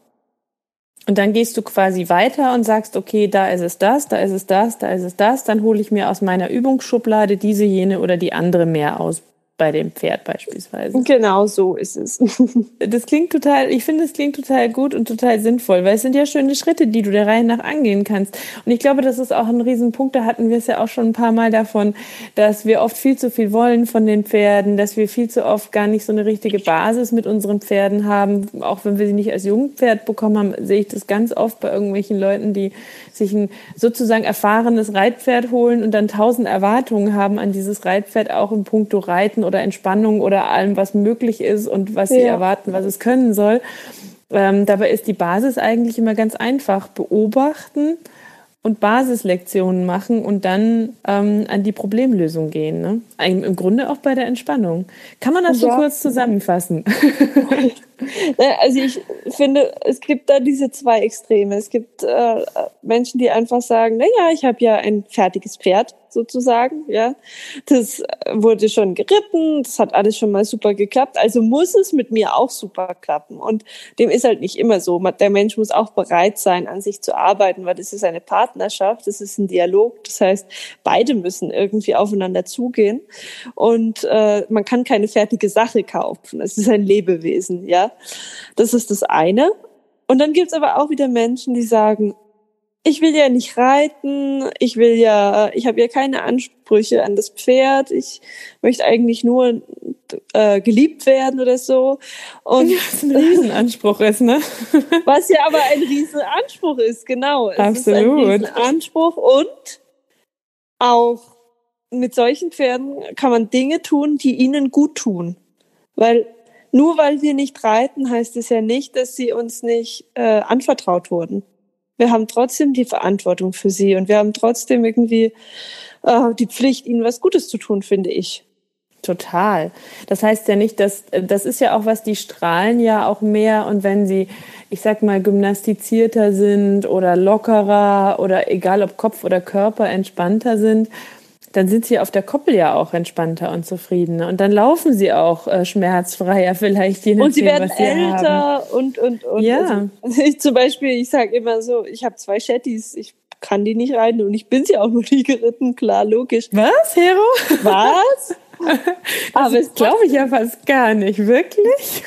Speaker 1: Und dann gehst du quasi weiter und sagst, okay, da ist es das, da ist es das, da ist es das, dann hole ich mir aus meiner Übungsschublade diese, jene oder die andere mehr aus bei dem Pferd beispielsweise.
Speaker 2: Genau so ist es.
Speaker 1: Das klingt total, ich finde, es klingt total gut und total sinnvoll, weil es sind ja schöne Schritte, die du der Reihe nach angehen kannst. Und ich glaube, das ist auch ein Riesenpunkt, da hatten wir es ja auch schon ein paar Mal davon, dass wir oft viel zu viel wollen von den Pferden, dass wir viel zu oft gar nicht so eine richtige Basis mit unseren Pferden haben. Auch wenn wir sie nicht als Jungpferd bekommen haben, sehe ich das ganz oft bei irgendwelchen Leuten, die sich ein sozusagen erfahrenes Reitpferd holen und dann tausend Erwartungen haben an dieses Reitpferd, auch im Punkto Reiten oder Entspannung oder allem, was möglich ist und was sie erwarten, was es können soll. Ähm, dabei ist die Basis eigentlich immer ganz einfach. Beobachten und Basislektionen machen und dann ähm, an die Problemlösung gehen. Ne? Im Grunde auch bei der Entspannung. Kann man das ja. so kurz zusammenfassen?
Speaker 2: also ich finde, es gibt da diese zwei Extreme. Es gibt äh, Menschen, die einfach sagen, na ja, ich habe ja ein fertiges Pferd sozusagen, ja. Das wurde schon geritten, das hat alles schon mal super geklappt, also muss es mit mir auch super klappen. Und dem ist halt nicht immer so. Der Mensch muss auch bereit sein, an sich zu arbeiten, weil das ist eine Partnerschaft, das ist ein Dialog. Das heißt, beide müssen irgendwie aufeinander zugehen. Und äh, man kann keine fertige Sache kaufen. Es ist ein Lebewesen, ja. Das ist das eine. Und dann gibt's aber auch wieder Menschen, die sagen, ich will ja nicht reiten, ich will ja, ich habe ja keine Ansprüche an das Pferd, ich möchte eigentlich nur äh, geliebt werden oder so.
Speaker 1: Und was ein Riesenanspruch ist, ne?
Speaker 2: was ja aber ein Riesenanspruch ist, genau. Es
Speaker 1: Absolut.
Speaker 2: Ist ein Riesenanspruch und auch mit solchen Pferden kann man Dinge tun, die ihnen gut tun. Weil nur weil wir nicht reiten, heißt es ja nicht, dass sie uns nicht äh, anvertraut wurden. Wir haben trotzdem die Verantwortung für sie und wir haben trotzdem irgendwie äh, die Pflicht, ihnen was Gutes zu tun, finde ich.
Speaker 1: Total. Das heißt ja nicht, dass das ist ja auch was, die strahlen ja auch mehr und wenn sie, ich sag mal, gymnastizierter sind oder lockerer oder egal ob Kopf oder Körper entspannter sind, dann sind sie auf der Koppel ja auch entspannter und zufriedener. Und dann laufen sie auch äh, schmerzfreier vielleicht.
Speaker 2: Je nachdem, und sie werden sie älter haben. und, und, und.
Speaker 1: Ja.
Speaker 2: Also, ich zum Beispiel, ich sage immer so, ich habe zwei Shetties, ich kann die nicht reiten und ich bin sie auch noch nie geritten, klar, logisch.
Speaker 1: Was, Hero?
Speaker 2: Was?
Speaker 1: aber das glaube ich ja fast gar nicht, wirklich.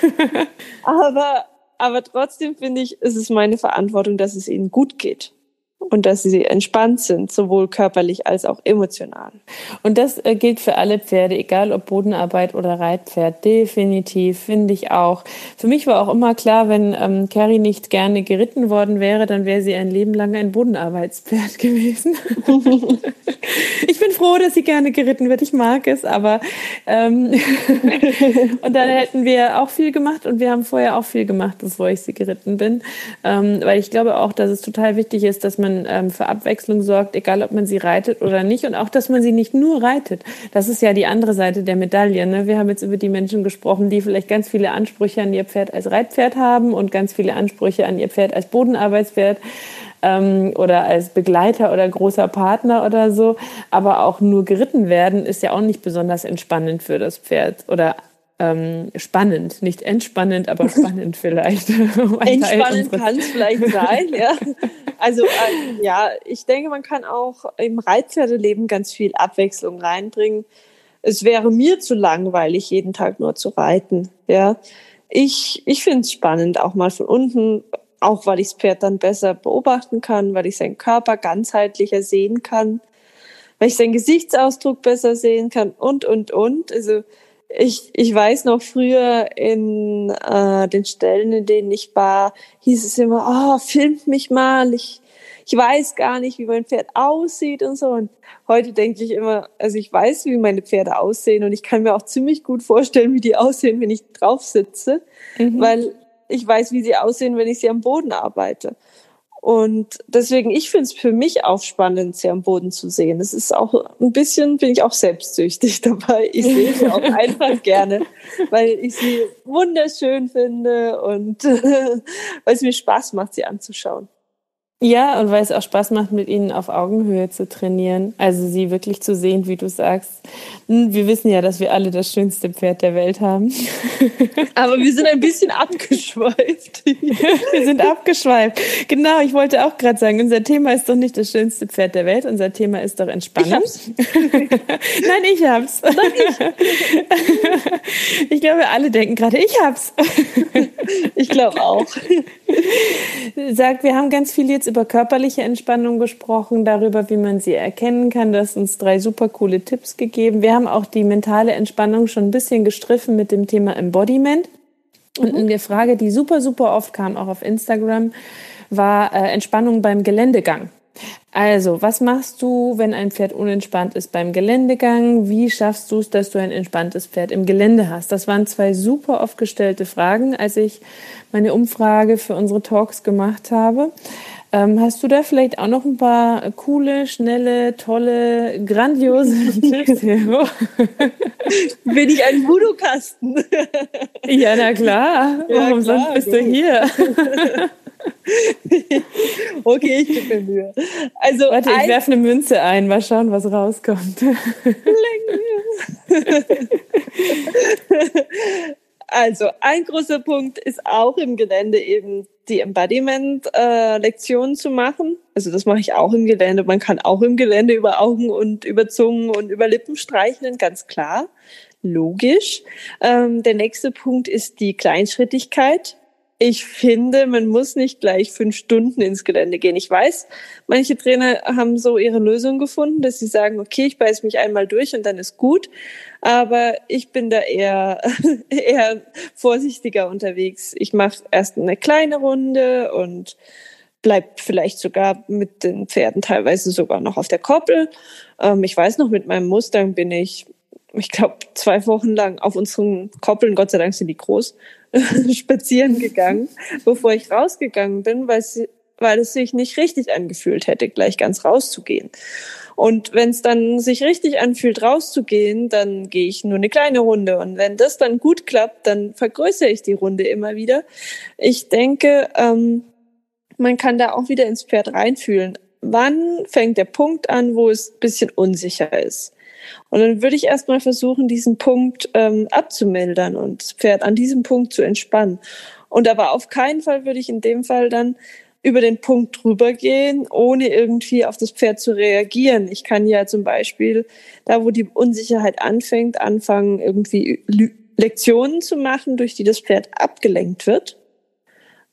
Speaker 2: aber, aber trotzdem finde ich, es ist meine Verantwortung, dass es ihnen gut geht und dass sie entspannt sind, sowohl körperlich als auch emotional.
Speaker 1: Und das äh, gilt für alle Pferde, egal ob Bodenarbeit oder Reitpferd, definitiv, finde ich auch. Für mich war auch immer klar, wenn ähm, Carrie nicht gerne geritten worden wäre, dann wäre sie ein Leben lang ein Bodenarbeitspferd gewesen. ich bin froh, dass sie gerne geritten wird, ich mag es, aber ähm, und dann hätten wir auch viel gemacht und wir haben vorher auch viel gemacht, bevor ich sie geritten bin, ähm, weil ich glaube auch, dass es total wichtig ist, dass man man ähm, für Abwechslung sorgt, egal ob man sie reitet oder nicht. Und auch, dass man sie nicht nur reitet. Das ist ja die andere Seite der Medaille. Ne? Wir haben jetzt über die Menschen gesprochen, die vielleicht ganz viele Ansprüche an ihr Pferd als Reitpferd haben und ganz viele Ansprüche an ihr Pferd als Bodenarbeitspferd. ähm, oder als Begleiter oder großer Partner oder so. Aber auch nur geritten werden ist ja auch nicht besonders entspannend für das Pferd oder ähm, spannend, nicht entspannend, aber spannend vielleicht.
Speaker 2: entspannend kann es vielleicht sein, ja. Also äh, ja, ich denke, man kann auch im Reitpferdeleben ganz viel Abwechslung reinbringen. Es wäre mir zu langweilig, jeden Tag nur zu reiten. Ja, ich ich finde es spannend, auch mal von unten, auch weil ich das Pferd dann besser beobachten kann, weil ich seinen Körper ganzheitlicher sehen kann, weil ich seinen Gesichtsausdruck besser sehen kann und und und. Also ich, ich weiß noch früher in äh, den Stellen, in denen ich war, hieß es immer, oh, filmt mich mal, ich, ich weiß gar nicht, wie mein Pferd aussieht und so. Und heute denke ich immer, also ich weiß, wie meine Pferde aussehen und ich kann mir auch ziemlich gut vorstellen, wie die aussehen, wenn ich drauf sitze, mhm. weil ich weiß, wie sie aussehen, wenn ich sie am Boden arbeite. Und deswegen, ich finde es für mich auch spannend, sie am Boden zu sehen. Es ist auch ein bisschen, bin ich auch selbstsüchtig dabei. Ich sehe sie auch einfach gerne, weil ich sie wunderschön finde und weil es mir Spaß macht, sie anzuschauen.
Speaker 1: Ja, und weil es auch Spaß macht, mit ihnen auf Augenhöhe zu trainieren. Also sie wirklich zu sehen, wie du sagst. Hm, wir wissen ja, dass wir alle das schönste Pferd der Welt haben.
Speaker 2: Aber wir sind ein bisschen abgeschweift.
Speaker 1: wir sind abgeschweift. Genau, ich wollte auch gerade sagen, unser Thema ist doch nicht das schönste Pferd der Welt. Unser Thema ist doch Entspannung. Ich hab's. Nein, ich hab's. Nein, ich. ich glaube, alle denken gerade, ich hab's.
Speaker 2: ich glaube auch.
Speaker 1: Sag, wir haben ganz viel jetzt über körperliche Entspannung gesprochen, darüber, wie man sie erkennen kann. Du hast uns drei super coole Tipps gegeben. Wir haben auch die mentale Entspannung schon ein bisschen gestriffen mit dem Thema Embodiment. Und mhm. eine Frage, die super, super oft kam, auch auf Instagram, war äh, Entspannung beim Geländegang. Also, was machst du, wenn ein Pferd unentspannt ist beim Geländegang? Wie schaffst du es, dass du ein entspanntes Pferd im Gelände hast? Das waren zwei super oft gestellte Fragen, als ich meine Umfrage für unsere Talks gemacht habe. Ähm, hast du da vielleicht auch noch ein paar coole, schnelle, tolle, grandiose Tipps?
Speaker 2: Bin ich ein Voodoo-Kasten?
Speaker 1: ja, na klar. Ja, Warum klar, sonst bist gut. du hier?
Speaker 2: okay, ich gebe mir Mühe.
Speaker 1: Also Warte, ich werfe eine Münze ein, mal schauen, was rauskommt.
Speaker 2: Also, ein großer Punkt ist auch im Gelände eben die Embodiment-Lektionen äh, zu machen. Also das mache ich auch im Gelände. Man kann auch im Gelände über Augen und über Zungen und über Lippen streicheln, ganz klar. Logisch. Ähm, der nächste Punkt ist die Kleinschrittigkeit ich finde, man muss nicht gleich fünf Stunden ins Gelände gehen. Ich weiß, manche Trainer haben so ihre Lösung gefunden, dass sie sagen, okay, ich beiß mich einmal durch und dann ist gut. Aber ich bin da eher, eher vorsichtiger unterwegs. Ich mache erst eine kleine Runde und bleibt vielleicht sogar mit den Pferden teilweise sogar noch auf der Koppel. Ähm, ich weiß noch, mit meinem Mustang bin ich, ich glaube, zwei Wochen lang auf unseren Koppeln, Gott sei Dank sind die groß, spazieren gegangen, bevor ich rausgegangen bin, weil es, weil es sich nicht richtig angefühlt hätte, gleich ganz rauszugehen. Und wenn es dann sich richtig anfühlt, rauszugehen, dann gehe ich nur eine kleine Runde. Und wenn das dann gut klappt, dann vergrößere ich die Runde immer wieder. Ich denke, ähm, man kann da auch wieder ins Pferd reinfühlen. Wann fängt der Punkt an, wo es bisschen unsicher ist? Und dann würde ich erstmal versuchen, diesen Punkt ähm, abzumildern und das Pferd an diesem Punkt zu entspannen. Und aber auf keinen Fall würde ich in dem Fall dann über den Punkt drüber gehen, ohne irgendwie auf das Pferd zu reagieren. Ich kann ja zum Beispiel, da wo die Unsicherheit anfängt, anfangen, irgendwie Lektionen zu machen, durch die das Pferd abgelenkt wird.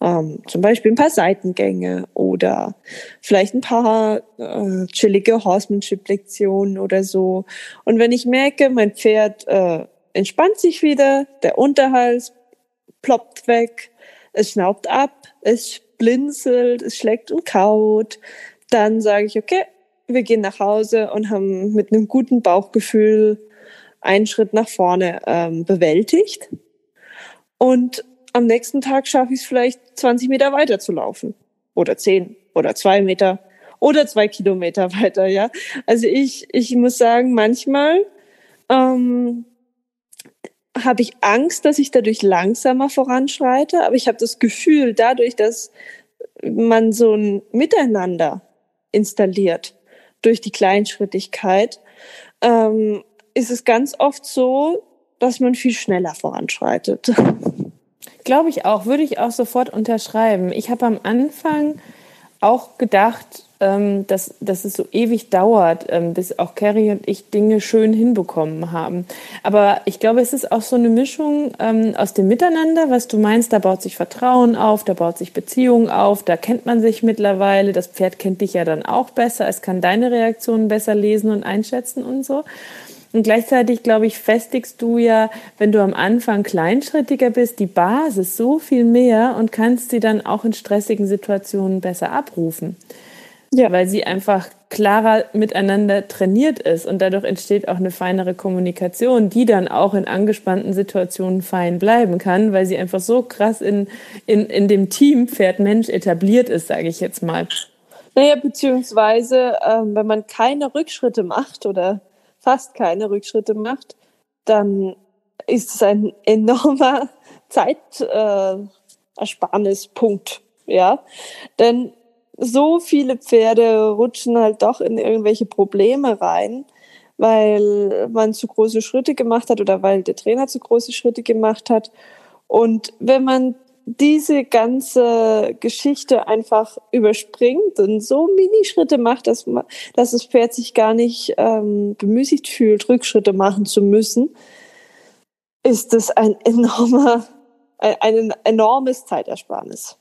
Speaker 2: Ähm, zum Beispiel ein paar Seitengänge oder vielleicht ein paar äh, chillige Horsemanship-Lektionen oder so. Und wenn ich merke, mein Pferd äh, entspannt sich wieder, der Unterhals ploppt weg, es schnaubt ab, es blinzelt, es schlägt und kaut, dann sage ich, okay, wir gehen nach Hause und haben mit einem guten Bauchgefühl einen Schritt nach vorne ähm, bewältigt. Und am nächsten Tag schaffe ich es vielleicht 20 Meter weiter zu laufen. Oder 10 oder 2 Meter oder 2 Kilometer weiter, ja. Also ich, ich muss sagen, manchmal ähm, habe ich Angst, dass ich dadurch langsamer voranschreite, aber ich habe das Gefühl, dadurch, dass man so ein Miteinander installiert durch die Kleinschrittigkeit, ähm, ist es ganz oft so, dass man viel schneller voranschreitet.
Speaker 1: Glaube ich auch, würde ich auch sofort unterschreiben. Ich habe am Anfang auch gedacht, ähm, dass, dass es so ewig dauert, ähm, bis auch Carrie und ich Dinge schön hinbekommen haben. Aber ich glaube, es ist auch so eine Mischung ähm, aus dem Miteinander, was du meinst, da baut sich Vertrauen auf, da baut sich Beziehung auf, da kennt man sich mittlerweile, das Pferd kennt dich ja dann auch besser, es kann deine Reaktionen besser lesen und einschätzen und so. Und gleichzeitig, glaube ich, festigst du ja, wenn du am Anfang kleinschrittiger bist, die Basis so viel mehr und kannst sie dann auch in stressigen Situationen besser abrufen. Ja. Weil sie einfach klarer miteinander trainiert ist und dadurch entsteht auch eine feinere Kommunikation, die dann auch in angespannten Situationen fein bleiben kann, weil sie einfach so krass in, in, in dem Team Pferd-Mensch etabliert ist, sage ich jetzt mal.
Speaker 2: Naja, beziehungsweise, ähm, wenn man keine Rückschritte macht oder fast keine Rückschritte macht, dann ist es ein enormer Zeitersparnispunkt. Äh, ja, denn so viele Pferde rutschen halt doch in irgendwelche Probleme rein, weil man zu große Schritte gemacht hat oder weil der Trainer zu große Schritte gemacht hat. Und wenn man diese ganze Geschichte einfach überspringt und so Minischritte macht, dass, man, dass das Pferd sich gar nicht ähm, bemüßigt fühlt, Rückschritte machen zu müssen, ist das ein enormer, ein, ein enormes Zeitersparnis.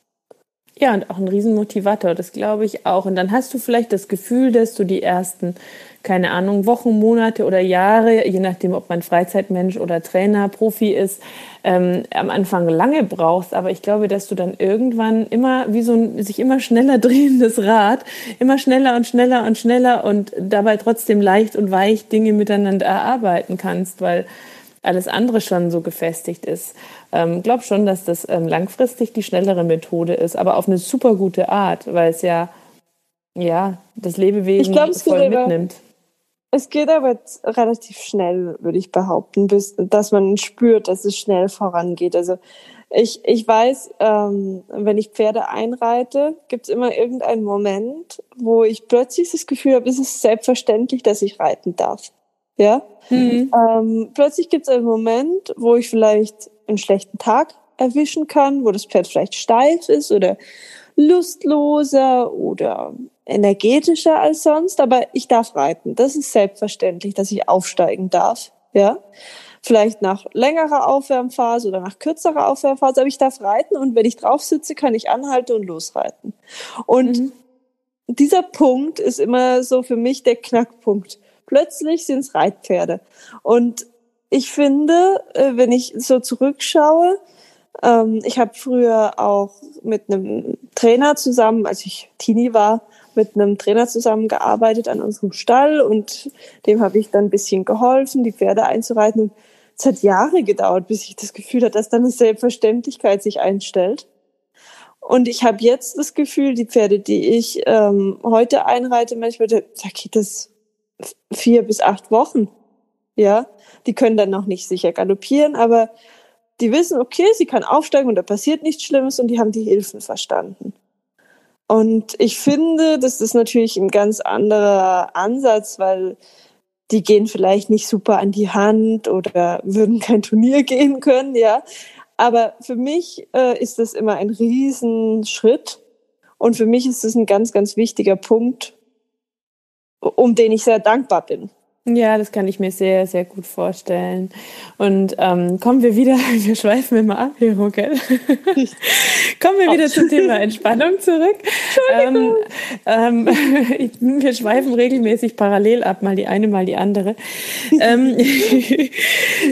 Speaker 1: Ja, und auch ein Riesenmotivator, das glaube ich auch. Und dann hast du vielleicht das Gefühl, dass du die ersten, keine Ahnung, Wochen, Monate oder Jahre, je nachdem, ob man Freizeitmensch oder Trainer, Profi ist, ähm, am Anfang lange brauchst. Aber ich glaube, dass du dann irgendwann immer wie so ein sich immer schneller drehendes Rad, immer schneller und schneller und schneller und dabei trotzdem leicht und weich Dinge miteinander erarbeiten kannst, weil alles andere schon so gefestigt ist. Ähm, glaube schon, dass das ähm, langfristig die schnellere Methode ist, aber auf eine super gute Art, weil es ja, ja das Lebewesen glaub, voll mitnimmt.
Speaker 2: Es geht aber relativ schnell, würde ich behaupten, bis dass man spürt, dass es schnell vorangeht. Also ich, ich weiß, ähm, wenn ich Pferde einreite, gibt es immer irgendeinen Moment, wo ich plötzlich das Gefühl habe, es ist selbstverständlich, dass ich reiten darf. Ja. Mhm. Ähm, plötzlich gibt es einen Moment, wo ich vielleicht einen schlechten Tag erwischen kann, wo das Pferd vielleicht steif ist oder lustloser oder energetischer als sonst, aber ich darf reiten. Das ist selbstverständlich, dass ich aufsteigen darf. Ja. Vielleicht nach längerer Aufwärmphase oder nach kürzerer Aufwärmphase, aber ich darf reiten und wenn ich drauf sitze, kann ich anhalten und losreiten. Und mhm. dieser Punkt ist immer so für mich der Knackpunkt plötzlich sind es Reitpferde. Und ich finde, äh, wenn ich so zurückschaue, ähm, ich habe früher auch mit einem Trainer zusammen, als ich Teenie war, mit einem Trainer zusammengearbeitet an unserem Stall und dem habe ich dann ein bisschen geholfen, die Pferde einzureiten. Und es hat Jahre gedauert, bis ich das Gefühl hatte, dass dann eine Selbstverständlichkeit sich einstellt. Und ich habe jetzt das Gefühl, die Pferde, die ich ähm, heute einreite, manchmal, da geht das vier bis acht Wochen. Ja, die können dann noch nicht sicher galoppieren, aber die wissen, okay, sie kann aufsteigen und da passiert nichts Schlimmes und die haben die Hilfen verstanden. Und ich finde, das ist natürlich ein ganz anderer Ansatz, weil die gehen vielleicht nicht super an die Hand oder würden kein Turnier gehen können, ja. Aber für mich äh, ist das immer ein Riesenschritt. Und für mich ist das ein ganz, ganz wichtiger Punkt, um den ich sehr dankbar bin.
Speaker 1: Ja, das kann ich mir sehr, sehr gut vorstellen. Und ähm, kommen wir wieder, wir schweifen immer ab hier, gell? kommen wir wieder zum Thema Entspannung zurück. Ähm, ähm, wir schweifen regelmäßig parallel ab, mal die eine, mal die andere. ähm,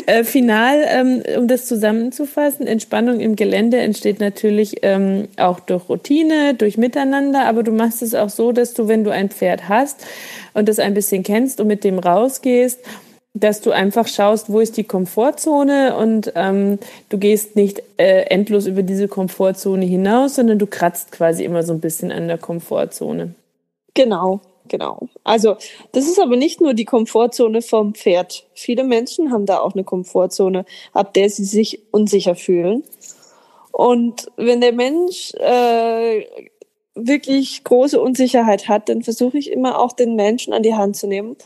Speaker 1: äh, final, ähm, um das zusammenzufassen, Entspannung im Gelände entsteht natürlich ähm, auch durch Routine, durch Miteinander, aber du machst es auch so, dass du, wenn du ein Pferd hast, und das ein bisschen kennst und mit dem rausgehst, dass du einfach schaust, wo ist die Komfortzone und ähm, du gehst nicht äh, endlos über diese Komfortzone hinaus, sondern du kratzt quasi immer so ein bisschen an der Komfortzone.
Speaker 2: Genau, genau. Also das ist aber nicht nur die Komfortzone vom Pferd. Viele Menschen haben da auch eine Komfortzone, ab der sie sich unsicher fühlen. Und wenn der Mensch äh, wirklich große Unsicherheit hat, dann versuche ich immer auch den Menschen an die Hand zu nehmen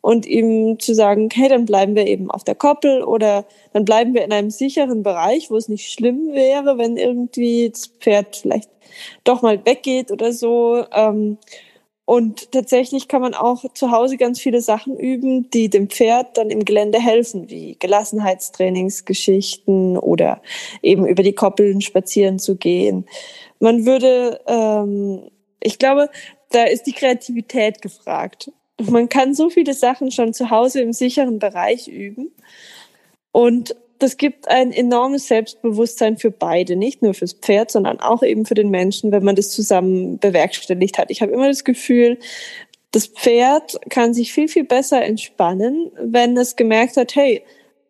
Speaker 2: und ihm zu sagen, hey, dann bleiben wir eben auf der Koppel oder dann bleiben wir in einem sicheren Bereich, wo es nicht schlimm wäre, wenn irgendwie das Pferd vielleicht doch mal weggeht oder so. Ähm, und tatsächlich kann man auch zu Hause ganz viele Sachen üben, die dem Pferd dann im Gelände helfen, wie Gelassenheitstrainingsgeschichten oder eben über die Koppeln spazieren zu gehen. Man würde, ähm, ich glaube, da ist die Kreativität gefragt. Man kann so viele Sachen schon zu Hause im sicheren Bereich üben. Und das gibt ein enormes Selbstbewusstsein für beide, nicht nur fürs Pferd, sondern auch eben für den Menschen, wenn man das zusammen bewerkstelligt hat. Ich habe immer das Gefühl, das Pferd kann sich viel, viel besser entspannen, wenn es gemerkt hat, hey,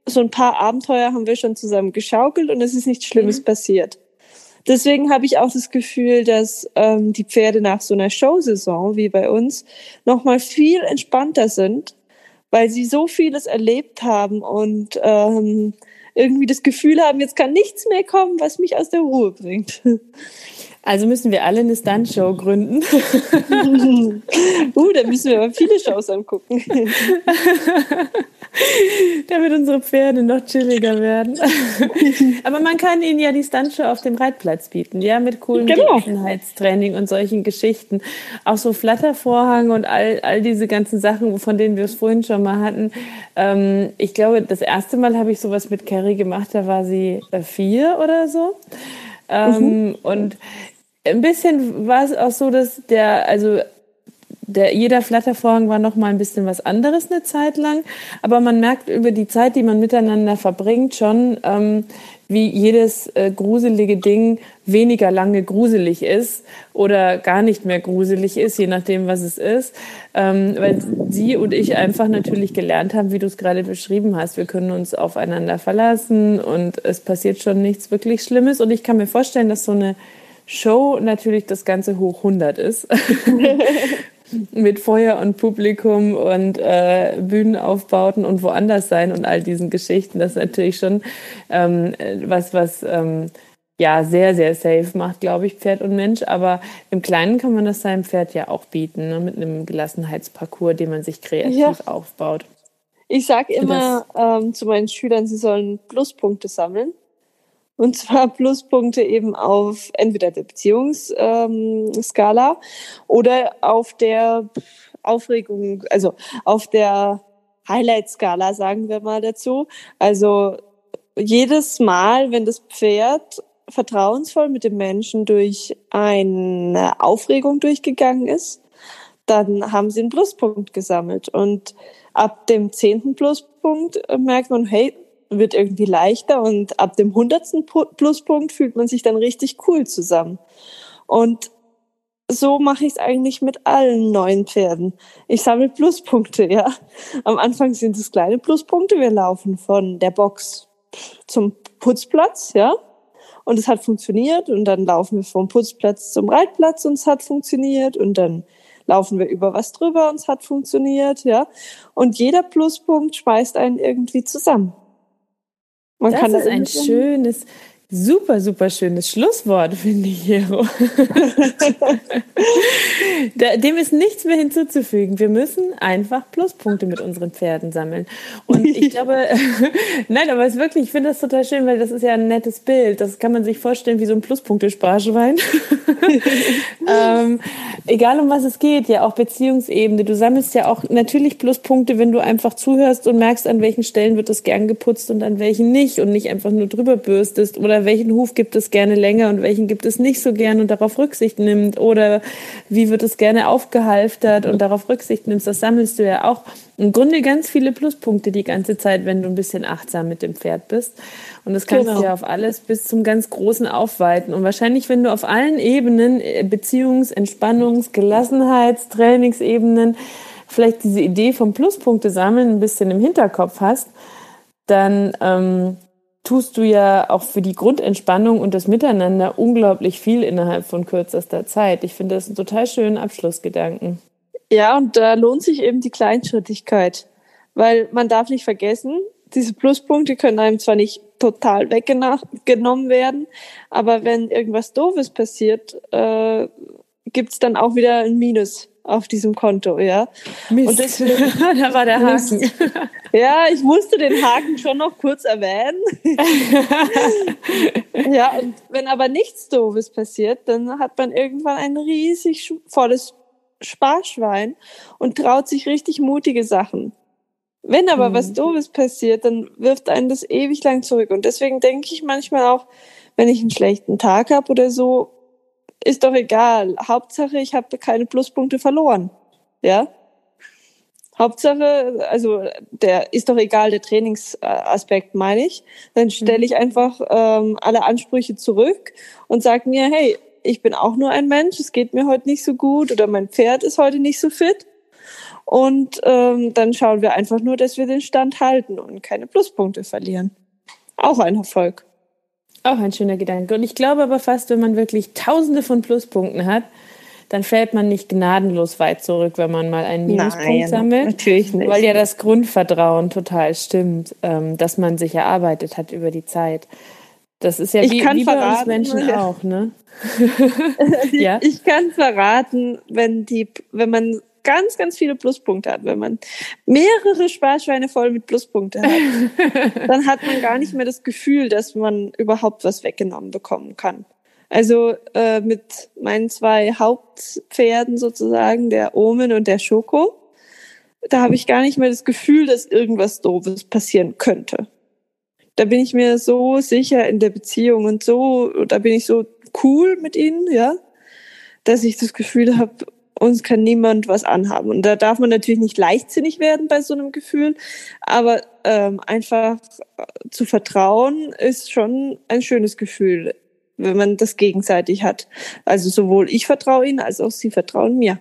Speaker 2: so ein paar Abenteuer haben wir schon zusammen geschaukelt und es ist nichts Schlimmes mhm. passiert. Deswegen habe ich auch das Gefühl, dass ähm, die Pferde nach so einer Showsaison wie bei uns nochmal viel entspannter sind, weil sie so vieles erlebt haben und ähm, irgendwie das Gefühl haben, jetzt kann nichts mehr kommen, was mich aus der Ruhe bringt.
Speaker 1: Also müssen wir alle eine Stunt-Show gründen.
Speaker 2: uh, da müssen wir aber viele Shows angucken.
Speaker 1: Damit unsere Pferde noch chilliger werden. aber man kann ihnen ja die Stunt-Show auf dem Reitplatz bieten, ja, mit coolen genau. und solchen Geschichten. Auch so Flattervorhang und all, all diese ganzen Sachen, von denen wir es vorhin schon mal hatten. Ähm, ich glaube, das erste Mal habe ich sowas mit Carrie gemacht, da war sie äh, vier oder so. Ähm, mhm. Und ein bisschen war es auch so, dass der, also der, jeder Flattervorhang war noch mal ein bisschen was anderes eine Zeit lang, aber man merkt über die Zeit, die man miteinander verbringt, schon, ähm, wie jedes äh, gruselige Ding weniger lange gruselig ist oder gar nicht mehr gruselig ist, je nachdem, was es ist, ähm, weil sie und ich einfach natürlich gelernt haben, wie du es gerade beschrieben hast. Wir können uns aufeinander verlassen und es passiert schon nichts wirklich Schlimmes. Und ich kann mir vorstellen, dass so eine Show natürlich das Ganze hoch 100 ist. mit Feuer und Publikum und äh, Bühnenaufbauten und woanders sein und all diesen Geschichten. Das ist natürlich schon ähm, was, was ähm, ja sehr, sehr safe macht, glaube ich, Pferd und Mensch. Aber im Kleinen kann man das seinem Pferd ja auch bieten, ne? mit einem Gelassenheitsparcours, den man sich kreativ ja. aufbaut.
Speaker 2: Ich sage immer ähm, zu meinen Schülern, sie sollen Pluspunkte sammeln. Und zwar Pluspunkte eben auf entweder der Beziehungsskala ähm, oder auf der Aufregung, also auf der Highlight-Skala, sagen wir mal dazu. Also jedes Mal, wenn das Pferd vertrauensvoll mit dem Menschen durch eine Aufregung durchgegangen ist, dann haben sie einen Pluspunkt gesammelt. Und ab dem zehnten Pluspunkt merkt man, hey, wird irgendwie leichter und ab dem hundertsten Pluspunkt fühlt man sich dann richtig cool zusammen. Und so mache ich es eigentlich mit allen neuen Pferden. Ich sammle Pluspunkte, ja. Am Anfang sind es kleine Pluspunkte. Wir laufen von der Box zum Putzplatz, ja. Und es hat funktioniert. Und dann laufen wir vom Putzplatz zum Reitplatz und es hat funktioniert. Und dann laufen wir über was drüber und es hat funktioniert, ja. Und jeder Pluspunkt schmeißt einen irgendwie zusammen.
Speaker 1: Man das ist ein schönes, Super, super schönes Schlusswort, finde ich, Hero. Dem ist nichts mehr hinzuzufügen. Wir müssen einfach Pluspunkte mit unseren Pferden sammeln. Und ich glaube, nein, aber es ist wirklich, ich finde das total schön, weil das ist ja ein nettes Bild. Das kann man sich vorstellen wie so ein Pluspunkte-Sparschwein. ähm, egal um was es geht, ja auch Beziehungsebene. Du sammelst ja auch natürlich Pluspunkte, wenn du einfach zuhörst und merkst, an welchen Stellen wird das gern geputzt und an welchen nicht und nicht einfach nur drüber bürstest oder oder welchen Huf gibt es gerne länger und welchen gibt es nicht so gern und darauf Rücksicht nimmt oder wie wird es gerne aufgehalftert und darauf Rücksicht nimmst, das sammelst du ja auch im Grunde ganz viele Pluspunkte die ganze Zeit, wenn du ein bisschen achtsam mit dem Pferd bist. Und das kannst genau. du ja auf alles bis zum ganz großen aufweiten. Und wahrscheinlich, wenn du auf allen Ebenen, äh, Beziehungs-, Entspannungs-, Gelassenheits-, Trainingsebenen, vielleicht diese Idee vom Pluspunkte sammeln ein bisschen im Hinterkopf hast, dann ähm, tust du ja auch für die Grundentspannung und das Miteinander unglaublich viel innerhalb von kürzester Zeit. Ich finde das einen total schönen Abschlussgedanken.
Speaker 2: Ja, und da lohnt sich eben die Kleinschrittigkeit, weil man darf nicht vergessen, diese Pluspunkte können einem zwar nicht total weggenommen werden, aber wenn irgendwas Doofes passiert, äh, gibt's dann auch wieder ein Minus auf diesem Konto, ja.
Speaker 1: Mist. Und das, da war der Haken.
Speaker 2: Ja, ich musste den Haken schon noch kurz erwähnen. ja, und wenn aber nichts Doofes passiert, dann hat man irgendwann ein riesig volles Sparschwein und traut sich richtig mutige Sachen. Wenn aber mhm. was Doofes passiert, dann wirft einen das ewig lang zurück. Und deswegen denke ich manchmal auch, wenn ich einen schlechten Tag habe oder so, ist doch egal. Hauptsache, ich habe keine Pluspunkte verloren. Ja. Hauptsache, also der ist doch egal, der Trainingsaspekt meine ich. Dann stelle ich einfach ähm, alle Ansprüche zurück und sage mir, hey, ich bin auch nur ein Mensch, es geht mir heute nicht so gut oder mein Pferd ist heute nicht so fit. Und ähm, dann schauen wir einfach nur, dass wir den Stand halten und keine Pluspunkte verlieren. Auch ein Erfolg.
Speaker 1: Auch ein schöner Gedanke. Und ich glaube aber fast, wenn man wirklich tausende von Pluspunkten hat, dann fällt man nicht gnadenlos weit zurück, wenn man mal einen Minuspunkt Nein, sammelt.
Speaker 2: Natürlich nicht.
Speaker 1: Weil ja das Grundvertrauen total stimmt, ähm, dass man sich erarbeitet hat über die Zeit. Das ist ja
Speaker 2: ich
Speaker 1: wie,
Speaker 2: wie
Speaker 1: bei uns Menschen ja. auch, ne?
Speaker 2: ja? Ich kann verraten, wenn die, wenn man ganz, ganz viele Pluspunkte hat, wenn man mehrere Sparschweine voll mit Pluspunkte hat, dann hat man gar nicht mehr das Gefühl, dass man überhaupt was weggenommen bekommen kann. Also äh, mit meinen zwei Hauptpferden sozusagen, der Omen und der Schoko, da habe ich gar nicht mehr das Gefühl, dass irgendwas Doofes passieren könnte. Da bin ich mir so sicher in der Beziehung und so, da bin ich so cool mit ihnen, ja, dass ich das Gefühl habe, uns kann niemand was anhaben. Und da darf man natürlich nicht leichtsinnig werden bei so einem Gefühl, aber ähm, einfach zu vertrauen ist schon ein schönes Gefühl, wenn man das gegenseitig hat. Also sowohl ich vertraue ihnen als auch sie vertrauen mir.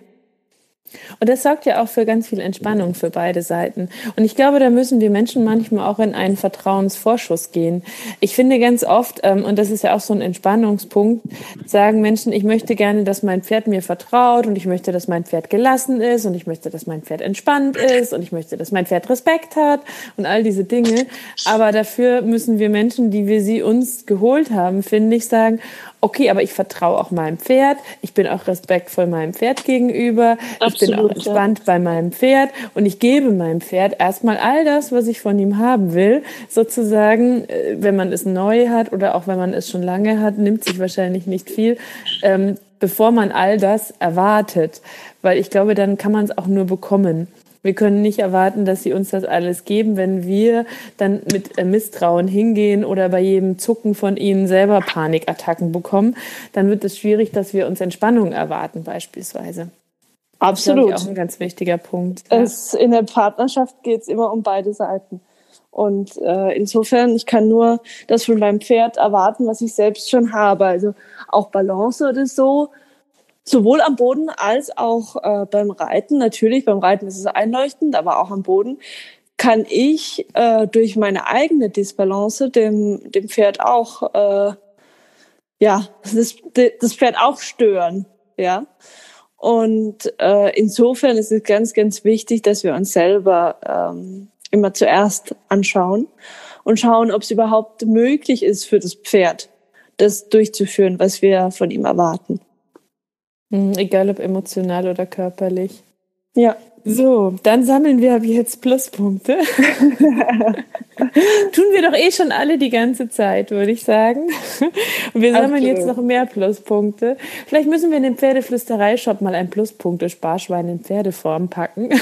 Speaker 1: Und das sorgt ja auch für ganz viel Entspannung für beide Seiten. Und ich glaube, da müssen wir Menschen manchmal auch in einen Vertrauensvorschuss gehen. Ich finde ganz oft, ähm, und das ist ja auch so ein Entspannungspunkt, sagen Menschen, ich möchte gerne, dass mein Pferd mir vertraut und ich möchte, dass mein Pferd gelassen ist und ich möchte, dass mein Pferd entspannt ist und ich möchte, dass mein Pferd Respekt hat und all diese Dinge. Aber dafür müssen wir Menschen, die wir sie uns geholt haben, finde ich, sagen, okay, aber ich vertraue auch meinem Pferd, ich bin auch respektvoll meinem Pferd gegenüber, Absolut, ich bin auch entspannt ja. bei meinem Pferd und ich gebe meinem Pferd erstmal all das, was ich von ihm haben will. Sozusagen, äh, wenn man es neu hat oder auch wenn man es schon lange hat, nimmt sich wahrscheinlich nicht viel, ähm, bevor man all das erwartet. Weil ich glaube, dann kann man es auch nur bekommen. Wir können nicht erwarten, dass sie uns das alles geben, wenn wir dann mit äh, Misstrauen hingehen oder bei jedem Zucken von ihnen selber Panikattacken bekommen. Dann wird es schwierig, dass wir uns Entspannung erwarten beispielsweise.
Speaker 2: Absolut.
Speaker 1: Das ist auch ein ganz wichtiger Punkt.
Speaker 2: Es, in der Partnerschaft geht es immer um beide Seiten. Und äh, insofern, ich kann nur das von meinem Pferd erwarten, was ich selbst schon habe. Also auch Balance oder so sowohl am Boden als auch äh, beim Reiten. Natürlich, beim Reiten ist es einleuchtend, aber auch am Boden kann ich äh, durch meine eigene Disbalance dem, dem Pferd auch, äh, ja, das, das Pferd auch stören, ja. Und äh, insofern ist es ganz, ganz wichtig, dass wir uns selber ähm, immer zuerst anschauen und schauen, ob es überhaupt möglich ist für das Pferd, das durchzuführen, was wir von ihm erwarten.
Speaker 1: Hm, egal ob emotional oder körperlich.
Speaker 2: Ja.
Speaker 1: So, dann sammeln wir ab jetzt Pluspunkte. Tun wir doch eh schon alle die ganze Zeit, würde ich sagen. Und wir sammeln okay. jetzt noch mehr Pluspunkte. Vielleicht müssen wir in den Pferdeflüsterei-Shop mal ein Pluspunkte-Sparschwein in Pferdeform packen.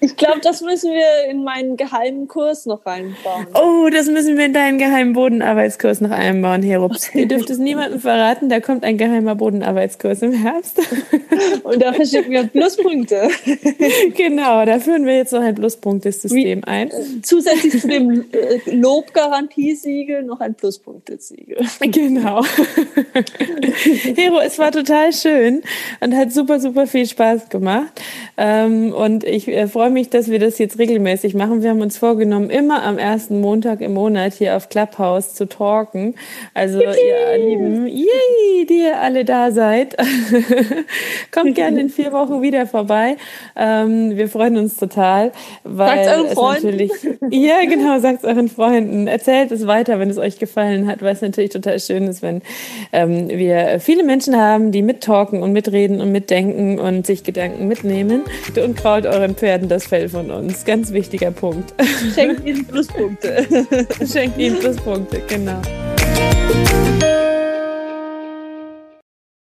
Speaker 2: ich glaube, das müssen wir in meinen geheimen Kurs noch reinbauen.
Speaker 1: Oh, das müssen wir in deinen geheimen Bodenarbeitskurs noch einbauen, Herups. Ihr dürft es niemandem verraten, da kommt ein geheimer Bodenarbeitskurs im Herbst.
Speaker 2: Und da verschicken wir Pluspunkte Pluspunkte.
Speaker 1: genau, da führen wir jetzt noch ein Pluspunktesystem ein.
Speaker 2: Zusätzlich zu dem äh, Lobgarantiesiegel noch ein Pluspunktesiegel.
Speaker 1: Genau. Hero, es war total schön und hat super, super viel Spaß gemacht. Ähm, und ich äh, freue mich, dass wir das jetzt regelmäßig machen. Wir haben uns vorgenommen, immer am ersten Montag im Monat hier auf Clubhouse zu talken. Also Yippie. ihr Lieben, yay, die ihr alle da seid. Kommt gerne in vier Wochen wieder vorbei. Ähm, wir freuen uns total, weil es natürlich natürlich, ja genau, sagt es euren Freunden. Erzählt es weiter, wenn es euch gefallen hat, weil es natürlich total schön ist, wenn ähm, wir viele Menschen haben, die mittalken und mitreden und mitdenken und sich Gedanken mitnehmen. Und kraut euren Pferden das Fell von uns. Ganz wichtiger Punkt.
Speaker 2: Schenkt ihnen Pluspunkte.
Speaker 1: Schenkt ihnen Pluspunkte, genau.